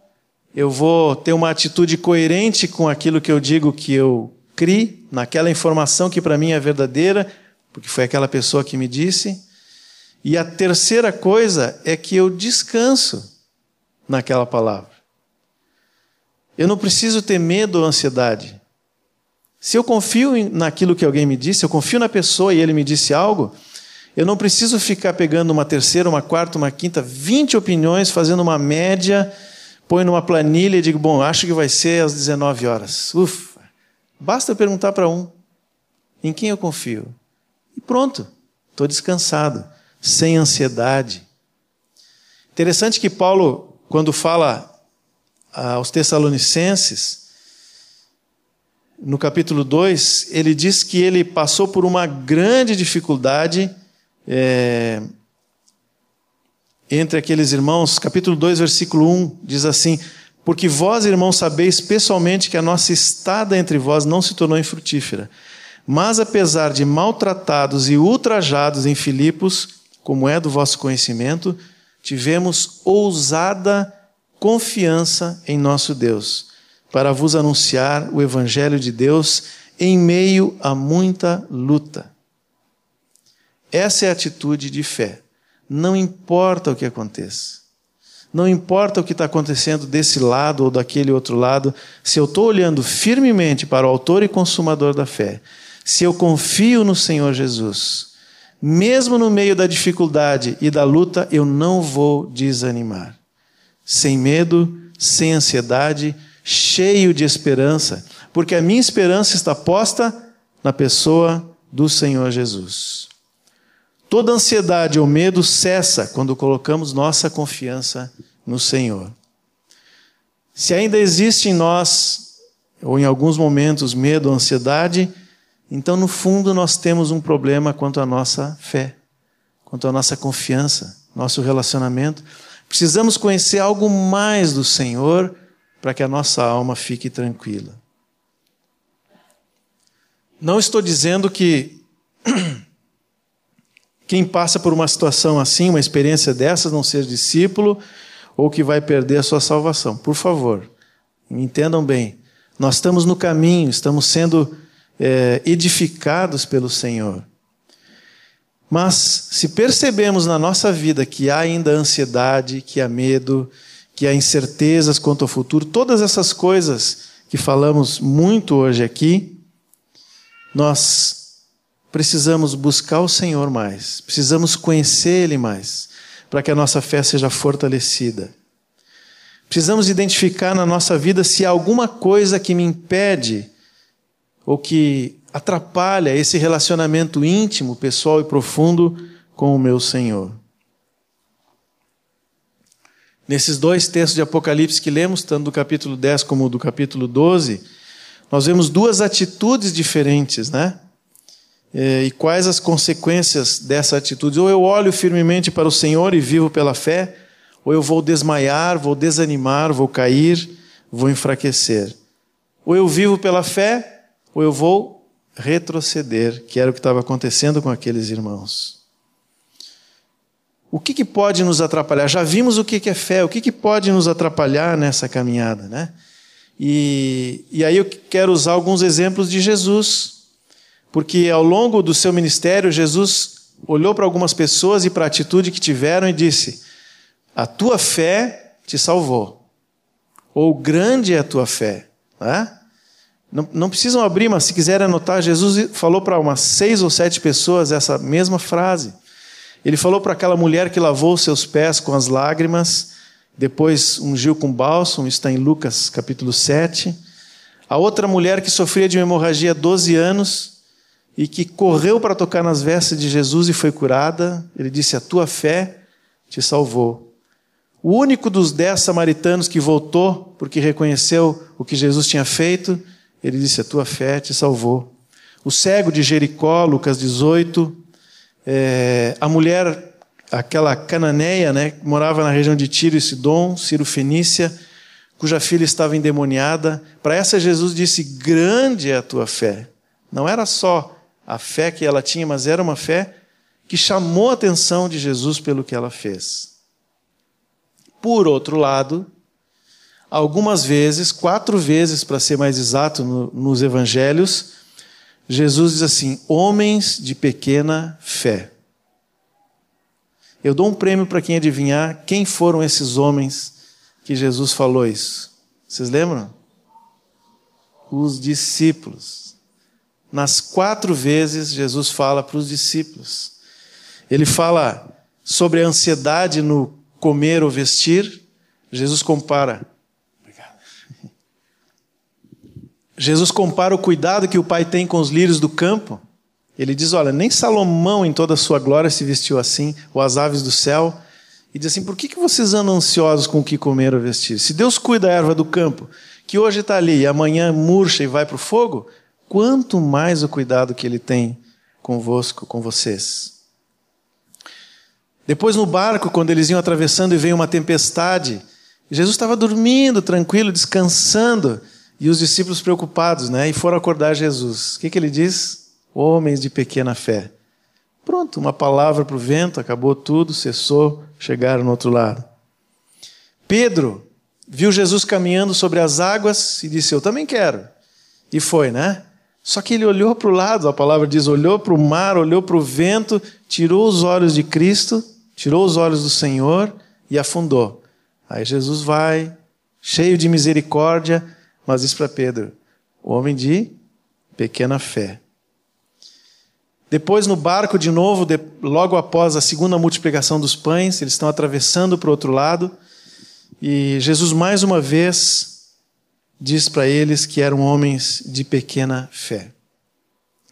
eu vou ter uma atitude coerente com aquilo que eu digo que eu criei, naquela informação que para mim é verdadeira, porque foi aquela pessoa que me disse. E a terceira coisa é que eu descanso naquela palavra. Eu não preciso ter medo ou ansiedade. Se eu confio naquilo que alguém me disse, eu confio na pessoa e ele me disse algo, eu não preciso ficar pegando uma terceira, uma quarta, uma quinta, 20 opiniões, fazendo uma média, põe numa planilha e digo, bom, acho que vai ser às 19 horas. Ufa! Basta eu perguntar para um: em quem eu confio? E pronto, estou descansado sem ansiedade. Interessante que Paulo, quando fala aos Tessalonicenses, no capítulo 2, ele diz que ele passou por uma grande dificuldade é, entre aqueles irmãos. Capítulo 2, versículo 1 diz assim: Porque vós, irmãos, sabeis pessoalmente que a nossa estada entre vós não se tornou infrutífera. Mas apesar de maltratados e ultrajados em Filipos, como é do vosso conhecimento, tivemos ousada confiança em nosso Deus, para vos anunciar o Evangelho de Deus em meio a muita luta. Essa é a atitude de fé. Não importa o que aconteça. Não importa o que está acontecendo desse lado ou daquele outro lado, se eu estou olhando firmemente para o Autor e Consumador da fé, se eu confio no Senhor Jesus, mesmo no meio da dificuldade e da luta, eu não vou desanimar. Sem medo, sem ansiedade, cheio de esperança, porque a minha esperança está posta na pessoa do Senhor Jesus. Toda ansiedade ou medo cessa quando colocamos nossa confiança no Senhor. Se ainda existe em nós, ou em alguns momentos, medo ou ansiedade, então no fundo nós temos um problema quanto à nossa fé, quanto à nossa confiança, nosso relacionamento. Precisamos conhecer algo mais do Senhor para que a nossa alma fique tranquila. Não estou dizendo que quem passa por uma situação assim, uma experiência dessas, não seja discípulo ou que vai perder a sua salvação. Por favor, entendam bem. Nós estamos no caminho, estamos sendo é, edificados pelo Senhor. Mas se percebemos na nossa vida que há ainda ansiedade, que há medo, que há incertezas quanto ao futuro, todas essas coisas que falamos muito hoje aqui, nós precisamos buscar o Senhor mais, precisamos conhecer Ele mais, para que a nossa fé seja fortalecida. Precisamos identificar na nossa vida se há alguma coisa que me impede ou que atrapalha esse relacionamento íntimo, pessoal e profundo com o meu Senhor. Nesses dois textos de Apocalipse que lemos, tanto do capítulo 10 como do capítulo 12, nós vemos duas atitudes diferentes, né? É, e quais as consequências dessa atitude? Ou eu olho firmemente para o Senhor e vivo pela fé, ou eu vou desmaiar, vou desanimar, vou cair, vou enfraquecer. Ou eu vivo pela fé, ou eu vou retroceder, que era o que estava acontecendo com aqueles irmãos. O que, que pode nos atrapalhar? Já vimos o que, que é fé, o que, que pode nos atrapalhar nessa caminhada, né? E, e aí eu quero usar alguns exemplos de Jesus porque ao longo do seu ministério, Jesus olhou para algumas pessoas e para a atitude que tiveram e disse: A tua fé te salvou. Ou grande é a tua fé. Né? Não, não precisam abrir, mas se quiserem anotar, Jesus falou para umas seis ou sete pessoas essa mesma frase. Ele falou para aquela mulher que lavou seus pés com as lágrimas, depois ungiu com bálsamo, está em Lucas capítulo 7. A outra mulher que sofria de uma hemorragia há 12 anos, e que correu para tocar nas vestes de Jesus e foi curada. Ele disse: A tua fé te salvou. O único dos dez samaritanos que voltou porque reconheceu o que Jesus tinha feito, ele disse: A tua fé te salvou. O cego de Jericó, Lucas 18. É, a mulher, aquela cananeia, né, que morava na região de Tiro e Sidom, Ciro Fenícia, cuja filha estava endemoniada. Para essa, Jesus disse: Grande é a tua fé. Não era só a fé que ela tinha, mas era uma fé que chamou a atenção de Jesus pelo que ela fez. Por outro lado, algumas vezes, quatro vezes para ser mais exato no, nos evangelhos, Jesus diz assim: homens de pequena fé. Eu dou um prêmio para quem adivinhar quem foram esses homens que Jesus falou isso. Vocês lembram? Os discípulos. Nas quatro vezes, Jesus fala para os discípulos. Ele fala sobre a ansiedade no comer ou vestir. Jesus compara. Jesus compara o cuidado que o pai tem com os lírios do campo. Ele diz: Olha, nem Salomão em toda a sua glória se vestiu assim, ou as aves do céu. E diz assim: Por que, vocês andam ansiosos com o que comer ou vestir? Se Deus cuida da erva do campo, que hoje está ali e amanhã murcha e vai para o fogo, quanto mais o cuidado que ele tem convosco, com vocês. Depois no barco, quando eles iam atravessando e veio uma tempestade, Jesus estava dormindo, tranquilo, descansando, e os discípulos preocupados, né? E foram acordar Jesus. O que, que ele diz? Homens de pequena fé. Pronto, uma palavra para o vento, acabou tudo, cessou, chegaram no outro lado. Pedro viu Jesus caminhando sobre as águas e disse: Eu também quero. E foi, né? Só que ele olhou para o lado, a palavra diz: olhou para o mar, olhou para o vento, tirou os olhos de Cristo, tirou os olhos do Senhor e afundou. Aí Jesus vai, cheio de misericórdia, mas diz para Pedro: homem de pequena fé. Depois, no barco, de novo, logo após a segunda multiplicação dos pães, eles estão atravessando para o outro lado, e Jesus, mais uma vez, diz para eles que eram homens de pequena fé.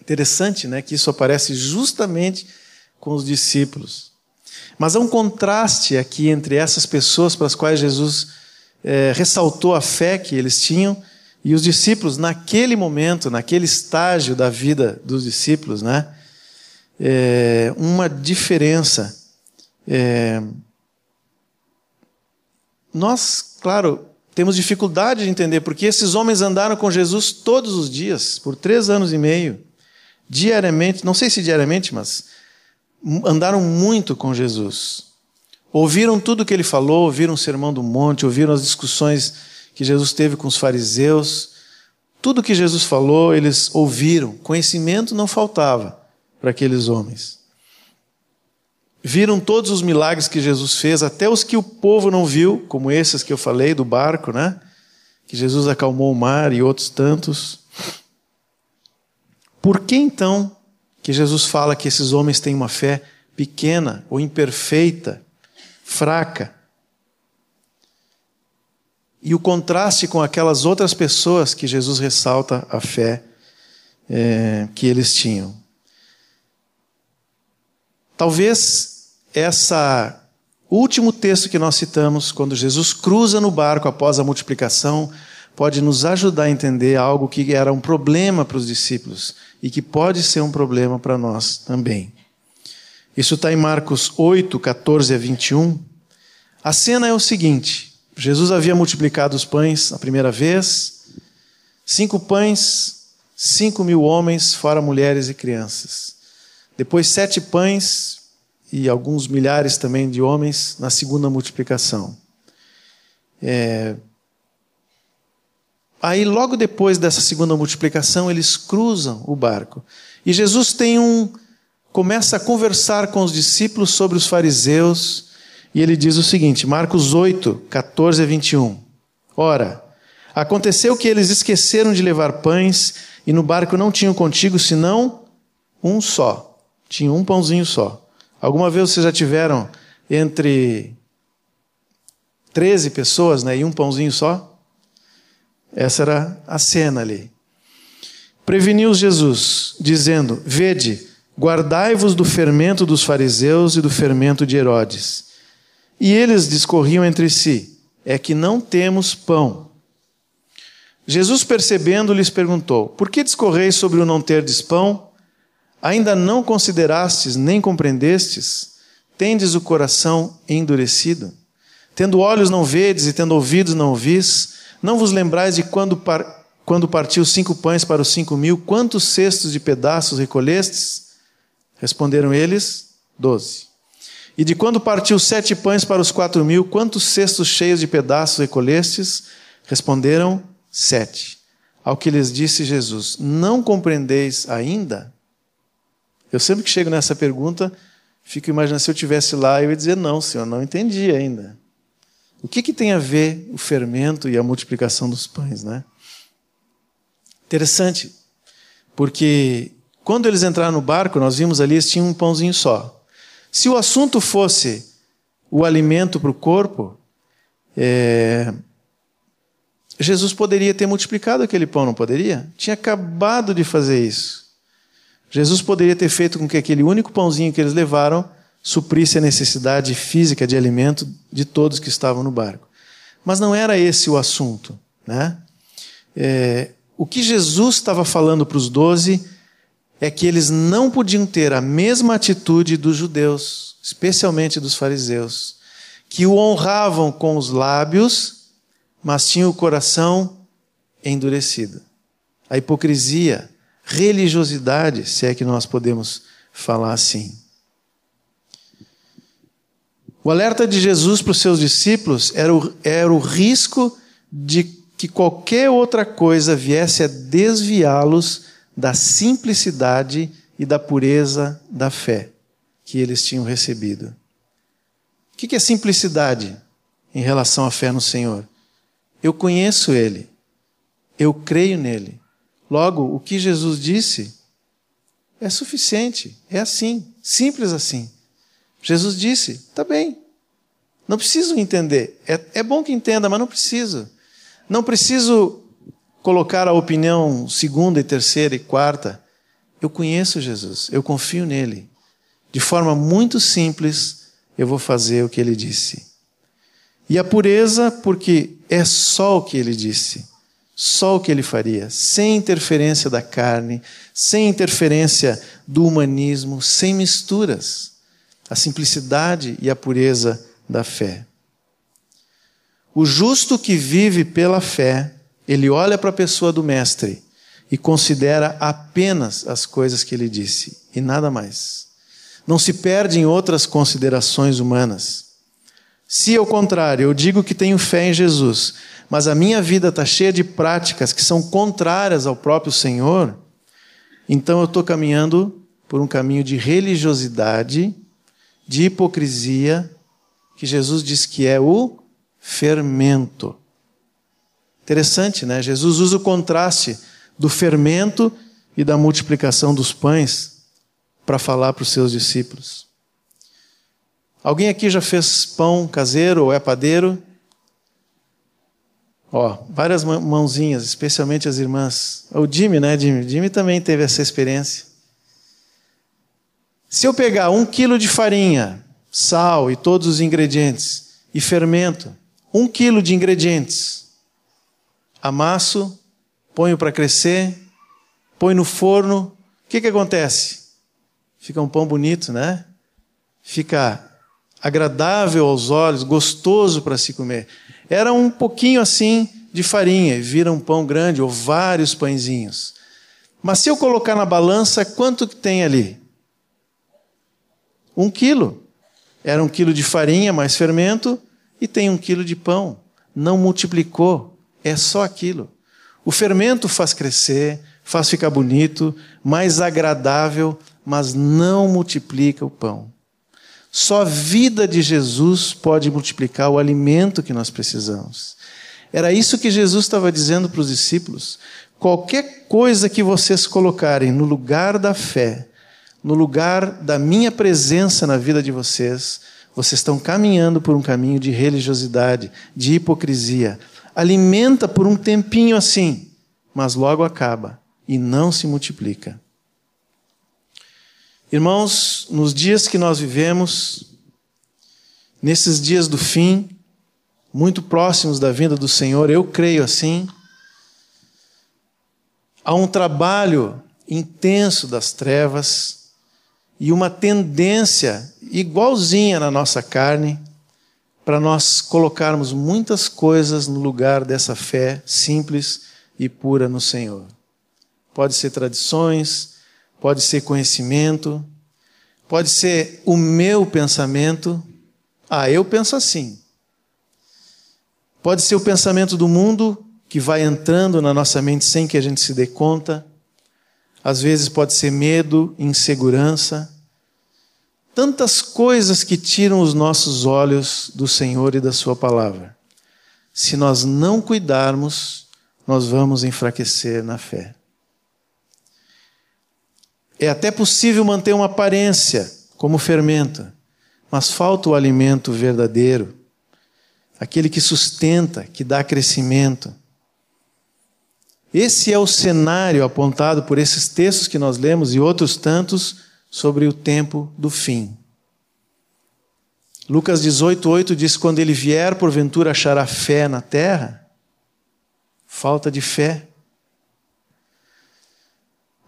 Interessante, né, que isso aparece justamente com os discípulos. Mas há um contraste aqui entre essas pessoas para as quais Jesus é, ressaltou a fé que eles tinham e os discípulos, naquele momento, naquele estágio da vida dos discípulos, né? É, uma diferença. É, nós, claro, temos dificuldade de entender porque esses homens andaram com Jesus todos os dias, por três anos e meio, diariamente, não sei se diariamente, mas andaram muito com Jesus. Ouviram tudo que ele falou, ouviram o sermão do monte, ouviram as discussões que Jesus teve com os fariseus. Tudo que Jesus falou, eles ouviram. Conhecimento não faltava para aqueles homens. Viram todos os milagres que Jesus fez, até os que o povo não viu, como esses que eu falei do barco, né? Que Jesus acalmou o mar e outros tantos. Por que então que Jesus fala que esses homens têm uma fé pequena ou imperfeita, fraca. E o contraste com aquelas outras pessoas que Jesus ressalta a fé é, que eles tinham. Talvez essa último texto que nós citamos, quando Jesus cruza no barco após a multiplicação, pode nos ajudar a entender algo que era um problema para os discípulos e que pode ser um problema para nós também. Isso está em Marcos 8, 14 a 21. A cena é o seguinte: Jesus havia multiplicado os pães a primeira vez, cinco pães, cinco mil homens, fora mulheres e crianças. Depois, sete pães e alguns milhares também de homens na segunda multiplicação. É, Aí, logo depois dessa segunda multiplicação, eles cruzam o barco. E Jesus tem um. Começa a conversar com os discípulos sobre os fariseus. E ele diz o seguinte: Marcos 8, 14 a 21. Ora, aconteceu que eles esqueceram de levar pães, e no barco não tinham contigo senão um só. Tinha um pãozinho só. Alguma vez vocês já tiveram entre 13 pessoas né, e um pãozinho só? Essa era a cena ali. Preveniu Jesus, dizendo: Vede, guardai-vos do fermento dos fariseus e do fermento de Herodes. E eles discorriam entre si: É que não temos pão. Jesus, percebendo, lhes perguntou: Por que discorreis sobre o não terdes pão? Ainda não considerastes nem compreendestes? Tendes o coração endurecido? Tendo olhos não vedes e tendo ouvidos não ouvis? Não vos lembrais de quando, par... quando partiu cinco pães para os cinco mil, quantos cestos de pedaços recolhestes? Responderam eles, doze. E de quando partiu sete pães para os quatro mil, quantos cestos cheios de pedaços recolhestes? Responderam, sete. Ao que lhes disse Jesus: Não compreendeis ainda? Eu sempre que chego nessa pergunta, fico imaginando se eu tivesse lá, eu ia dizer: Não, senhor, não entendi ainda. O que, que tem a ver o fermento e a multiplicação dos pães, né? Interessante, porque quando eles entraram no barco, nós vimos ali, eles tinham um pãozinho só. Se o assunto fosse o alimento para o corpo, é... Jesus poderia ter multiplicado aquele pão, não poderia? Tinha acabado de fazer isso. Jesus poderia ter feito com que aquele único pãozinho que eles levaram suprisse a necessidade física de alimento de todos que estavam no barco. Mas não era esse o assunto. Né? É, o que Jesus estava falando para os doze é que eles não podiam ter a mesma atitude dos judeus, especialmente dos fariseus, que o honravam com os lábios, mas tinham o coração endurecido. A hipocrisia, religiosidade, se é que nós podemos falar assim. O alerta de Jesus para os seus discípulos era o, era o risco de que qualquer outra coisa viesse a desviá-los da simplicidade e da pureza da fé que eles tinham recebido. O que é simplicidade em relação à fé no Senhor? Eu conheço Ele, eu creio nele. Logo, o que Jesus disse é suficiente, é assim, simples assim. Jesus disse: está bem, não preciso entender. É, é bom que entenda, mas não preciso. Não preciso colocar a opinião segunda e terceira e quarta. Eu conheço Jesus, eu confio nele. De forma muito simples, eu vou fazer o que ele disse. E a pureza, porque é só o que ele disse, só o que ele faria, sem interferência da carne, sem interferência do humanismo, sem misturas. A simplicidade e a pureza da fé. O justo que vive pela fé, ele olha para a pessoa do Mestre e considera apenas as coisas que ele disse e nada mais. Não se perde em outras considerações humanas. Se, ao contrário, eu digo que tenho fé em Jesus, mas a minha vida está cheia de práticas que são contrárias ao próprio Senhor, então eu estou caminhando por um caminho de religiosidade, de hipocrisia, que Jesus diz que é o fermento. Interessante, né? Jesus usa o contraste do fermento e da multiplicação dos pães para falar para os seus discípulos. Alguém aqui já fez pão caseiro ou é padeiro? Ó, várias mãozinhas, especialmente as irmãs. O Jimmy, né, Jimmy? Jimmy também teve essa experiência. Se eu pegar um quilo de farinha, sal e todos os ingredientes e fermento, um quilo de ingredientes, amasso, ponho para crescer, põe no forno, o que, que acontece? Fica um pão bonito, né? Fica agradável aos olhos, gostoso para se comer. Era um pouquinho assim de farinha, vira um pão grande ou vários pãezinhos. Mas se eu colocar na balança, quanto que tem ali? Um quilo. Era um quilo de farinha mais fermento, e tem um quilo de pão. Não multiplicou, é só aquilo. O fermento faz crescer, faz ficar bonito, mais agradável, mas não multiplica o pão. Só a vida de Jesus pode multiplicar o alimento que nós precisamos. Era isso que Jesus estava dizendo para os discípulos. Qualquer coisa que vocês colocarem no lugar da fé, no lugar da minha presença na vida de vocês, vocês estão caminhando por um caminho de religiosidade, de hipocrisia. Alimenta por um tempinho assim, mas logo acaba e não se multiplica. Irmãos, nos dias que nós vivemos, nesses dias do fim, muito próximos da vinda do Senhor, eu creio assim, há um trabalho intenso das trevas e uma tendência igualzinha na nossa carne para nós colocarmos muitas coisas no lugar dessa fé simples e pura no Senhor. Pode ser tradições, pode ser conhecimento, pode ser o meu pensamento. Ah, eu penso assim. Pode ser o pensamento do mundo que vai entrando na nossa mente sem que a gente se dê conta. Às vezes pode ser medo, insegurança. Tantas coisas que tiram os nossos olhos do Senhor e da Sua palavra. Se nós não cuidarmos, nós vamos enfraquecer na fé. É até possível manter uma aparência como fermento, mas falta o alimento verdadeiro, aquele que sustenta, que dá crescimento. Esse é o cenário apontado por esses textos que nós lemos e outros tantos sobre o tempo do fim. Lucas 18:8 diz: Quando ele vier, porventura achará fé na terra? Falta de fé.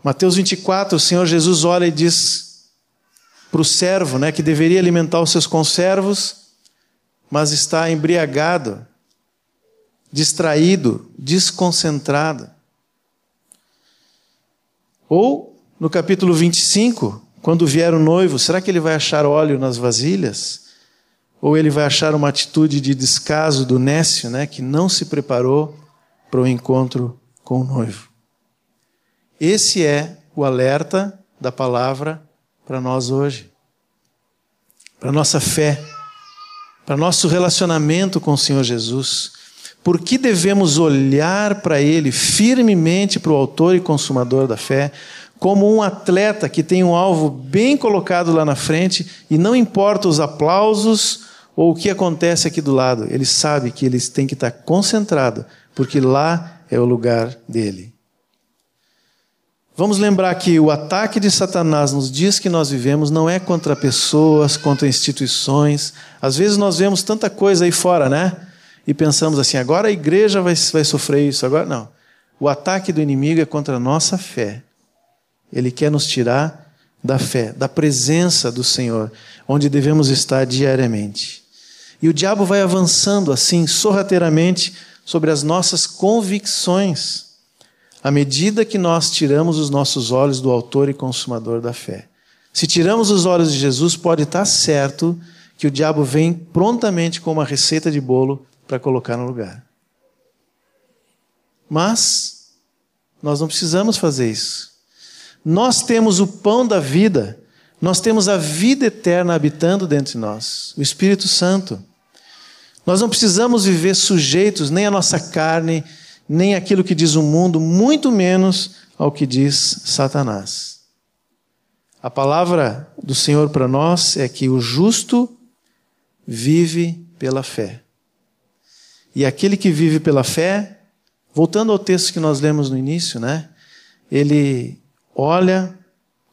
Mateus 24, o Senhor Jesus olha e diz para o servo, né, que deveria alimentar os seus conservos, mas está embriagado, distraído, desconcentrado. Ou, no capítulo 25, quando vier o noivo, será que ele vai achar óleo nas vasilhas? Ou ele vai achar uma atitude de descaso do nécio, né, que não se preparou para o encontro com o noivo? Esse é o alerta da palavra para nós hoje, para nossa fé, para nosso relacionamento com o Senhor Jesus. Por que devemos olhar para Ele firmemente, para o Autor e Consumador da fé, como um atleta que tem um alvo bem colocado lá na frente e não importa os aplausos ou o que acontece aqui do lado, ele sabe que ele tem que estar concentrado, porque lá é o lugar dele. Vamos lembrar que o ataque de Satanás nos dias que nós vivemos não é contra pessoas, contra instituições. Às vezes nós vemos tanta coisa aí fora, né? E pensamos assim, agora a igreja vai, vai sofrer isso, agora não. O ataque do inimigo é contra a nossa fé. Ele quer nos tirar da fé, da presença do Senhor, onde devemos estar diariamente. E o diabo vai avançando assim, sorrateiramente, sobre as nossas convicções à medida que nós tiramos os nossos olhos do Autor e Consumador da fé. Se tiramos os olhos de Jesus, pode estar certo que o diabo vem prontamente com uma receita de bolo para colocar no lugar. Mas nós não precisamos fazer isso. Nós temos o pão da vida, nós temos a vida eterna habitando dentro de nós, o Espírito Santo. Nós não precisamos viver sujeitos nem à nossa carne, nem aquilo que diz o mundo, muito menos ao que diz Satanás. A palavra do Senhor para nós é que o justo vive pela fé. E aquele que vive pela fé, voltando ao texto que nós lemos no início, né? Ele olha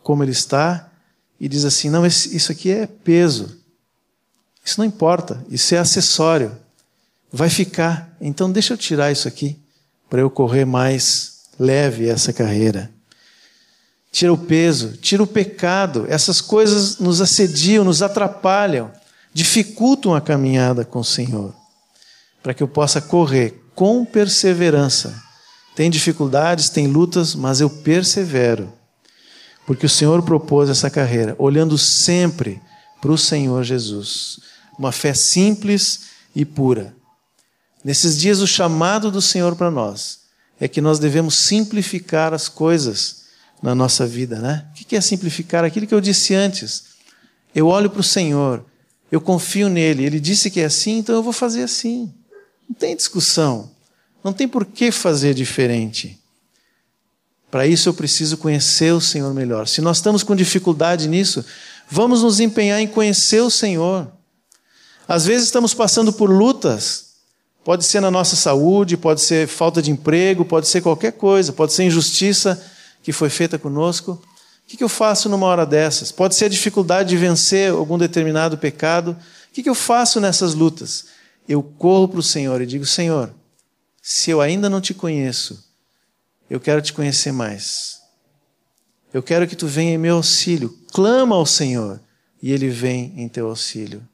como ele está e diz assim: não, isso aqui é peso. Isso não importa, isso é acessório. Vai ficar. Então deixa eu tirar isso aqui para eu correr mais leve essa carreira. Tira o peso, tira o pecado. Essas coisas nos assediam, nos atrapalham, dificultam a caminhada com o Senhor. Para que eu possa correr com perseverança. Tem dificuldades, tem lutas, mas eu persevero. Porque o Senhor propôs essa carreira, olhando sempre para o Senhor Jesus. Uma fé simples e pura. Nesses dias, o chamado do Senhor para nós é que nós devemos simplificar as coisas na nossa vida, né? O que é simplificar? Aquilo que eu disse antes. Eu olho para o Senhor, eu confio nele, ele disse que é assim, então eu vou fazer assim. Não tem discussão, não tem por que fazer diferente. Para isso eu preciso conhecer o Senhor melhor. Se nós estamos com dificuldade nisso, vamos nos empenhar em conhecer o Senhor. Às vezes estamos passando por lutas Pode ser na nossa saúde, pode ser falta de emprego, pode ser qualquer coisa, pode ser injustiça que foi feita conosco. O que eu faço numa hora dessas? Pode ser a dificuldade de vencer algum determinado pecado. O que eu faço nessas lutas? Eu corro para o Senhor e digo: Senhor, se eu ainda não te conheço, eu quero te conhecer mais. Eu quero que tu venha em meu auxílio. Clama ao Senhor e ele vem em teu auxílio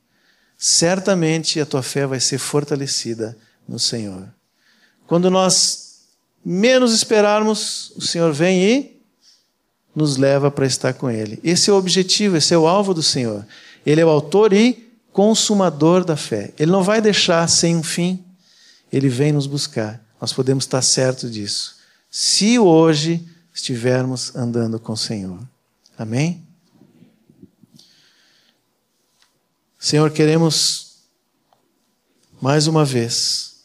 certamente a tua fé vai ser fortalecida no Senhor. Quando nós menos esperarmos, o Senhor vem e nos leva para estar com Ele. Esse é o objetivo, esse é o alvo do Senhor. Ele é o autor e consumador da fé. Ele não vai deixar sem um fim, ele vem nos buscar. Nós podemos estar certos disso. Se hoje estivermos andando com o Senhor. Amém? Senhor, queremos mais uma vez,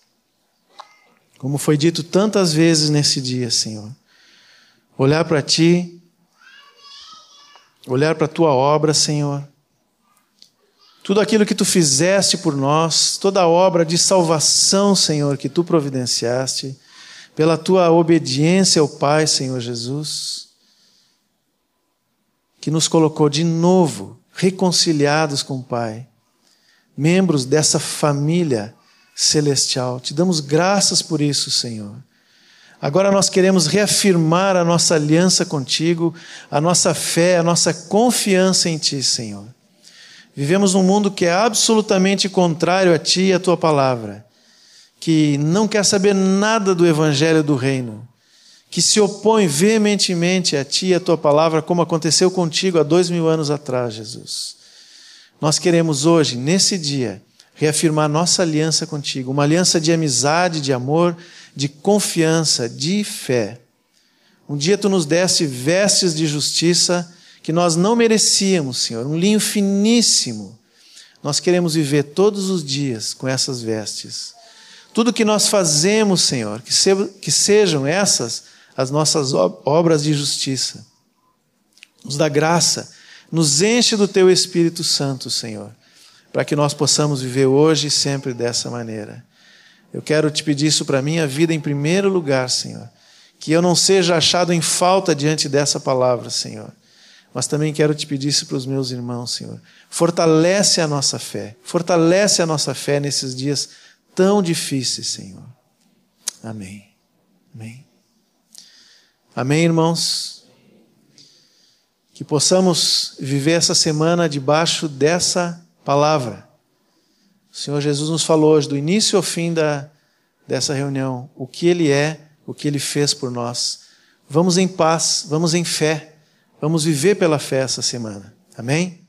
como foi dito tantas vezes nesse dia, Senhor, olhar para Ti, olhar para a Tua obra, Senhor, tudo aquilo que Tu fizeste por nós, toda a obra de salvação, Senhor, que Tu providenciaste, pela Tua obediência ao Pai, Senhor Jesus, que nos colocou de novo reconciliados com o Pai, membros dessa família celestial. Te damos graças por isso, Senhor. Agora nós queremos reafirmar a nossa aliança contigo, a nossa fé, a nossa confiança em Ti, Senhor. Vivemos num mundo que é absolutamente contrário a Ti e a Tua palavra, que não quer saber nada do Evangelho do Reino, que se opõe veementemente a Ti e a Tua palavra, como aconteceu contigo há dois mil anos atrás, Jesus. Nós queremos hoje, nesse dia, reafirmar nossa aliança contigo, uma aliança de amizade, de amor, de confiança, de fé. Um dia tu nos deste vestes de justiça que nós não merecíamos, Senhor, um linho finíssimo. Nós queremos viver todos os dias com essas vestes. Tudo que nós fazemos, Senhor, que, se, que sejam essas as nossas obras de justiça. Nos dá graça, nos enche do teu Espírito Santo, Senhor, para que nós possamos viver hoje e sempre dessa maneira. Eu quero te pedir isso para a minha vida em primeiro lugar, Senhor. Que eu não seja achado em falta diante dessa palavra, Senhor. Mas também quero te pedir isso para os meus irmãos, Senhor. Fortalece a nossa fé. Fortalece a nossa fé nesses dias tão difíceis, Senhor. Amém. Amém. Amém, irmãos? Que possamos viver essa semana debaixo dessa palavra. O Senhor Jesus nos falou hoje, do início ao fim da, dessa reunião, o que Ele é, o que Ele fez por nós. Vamos em paz, vamos em fé, vamos viver pela fé essa semana. Amém?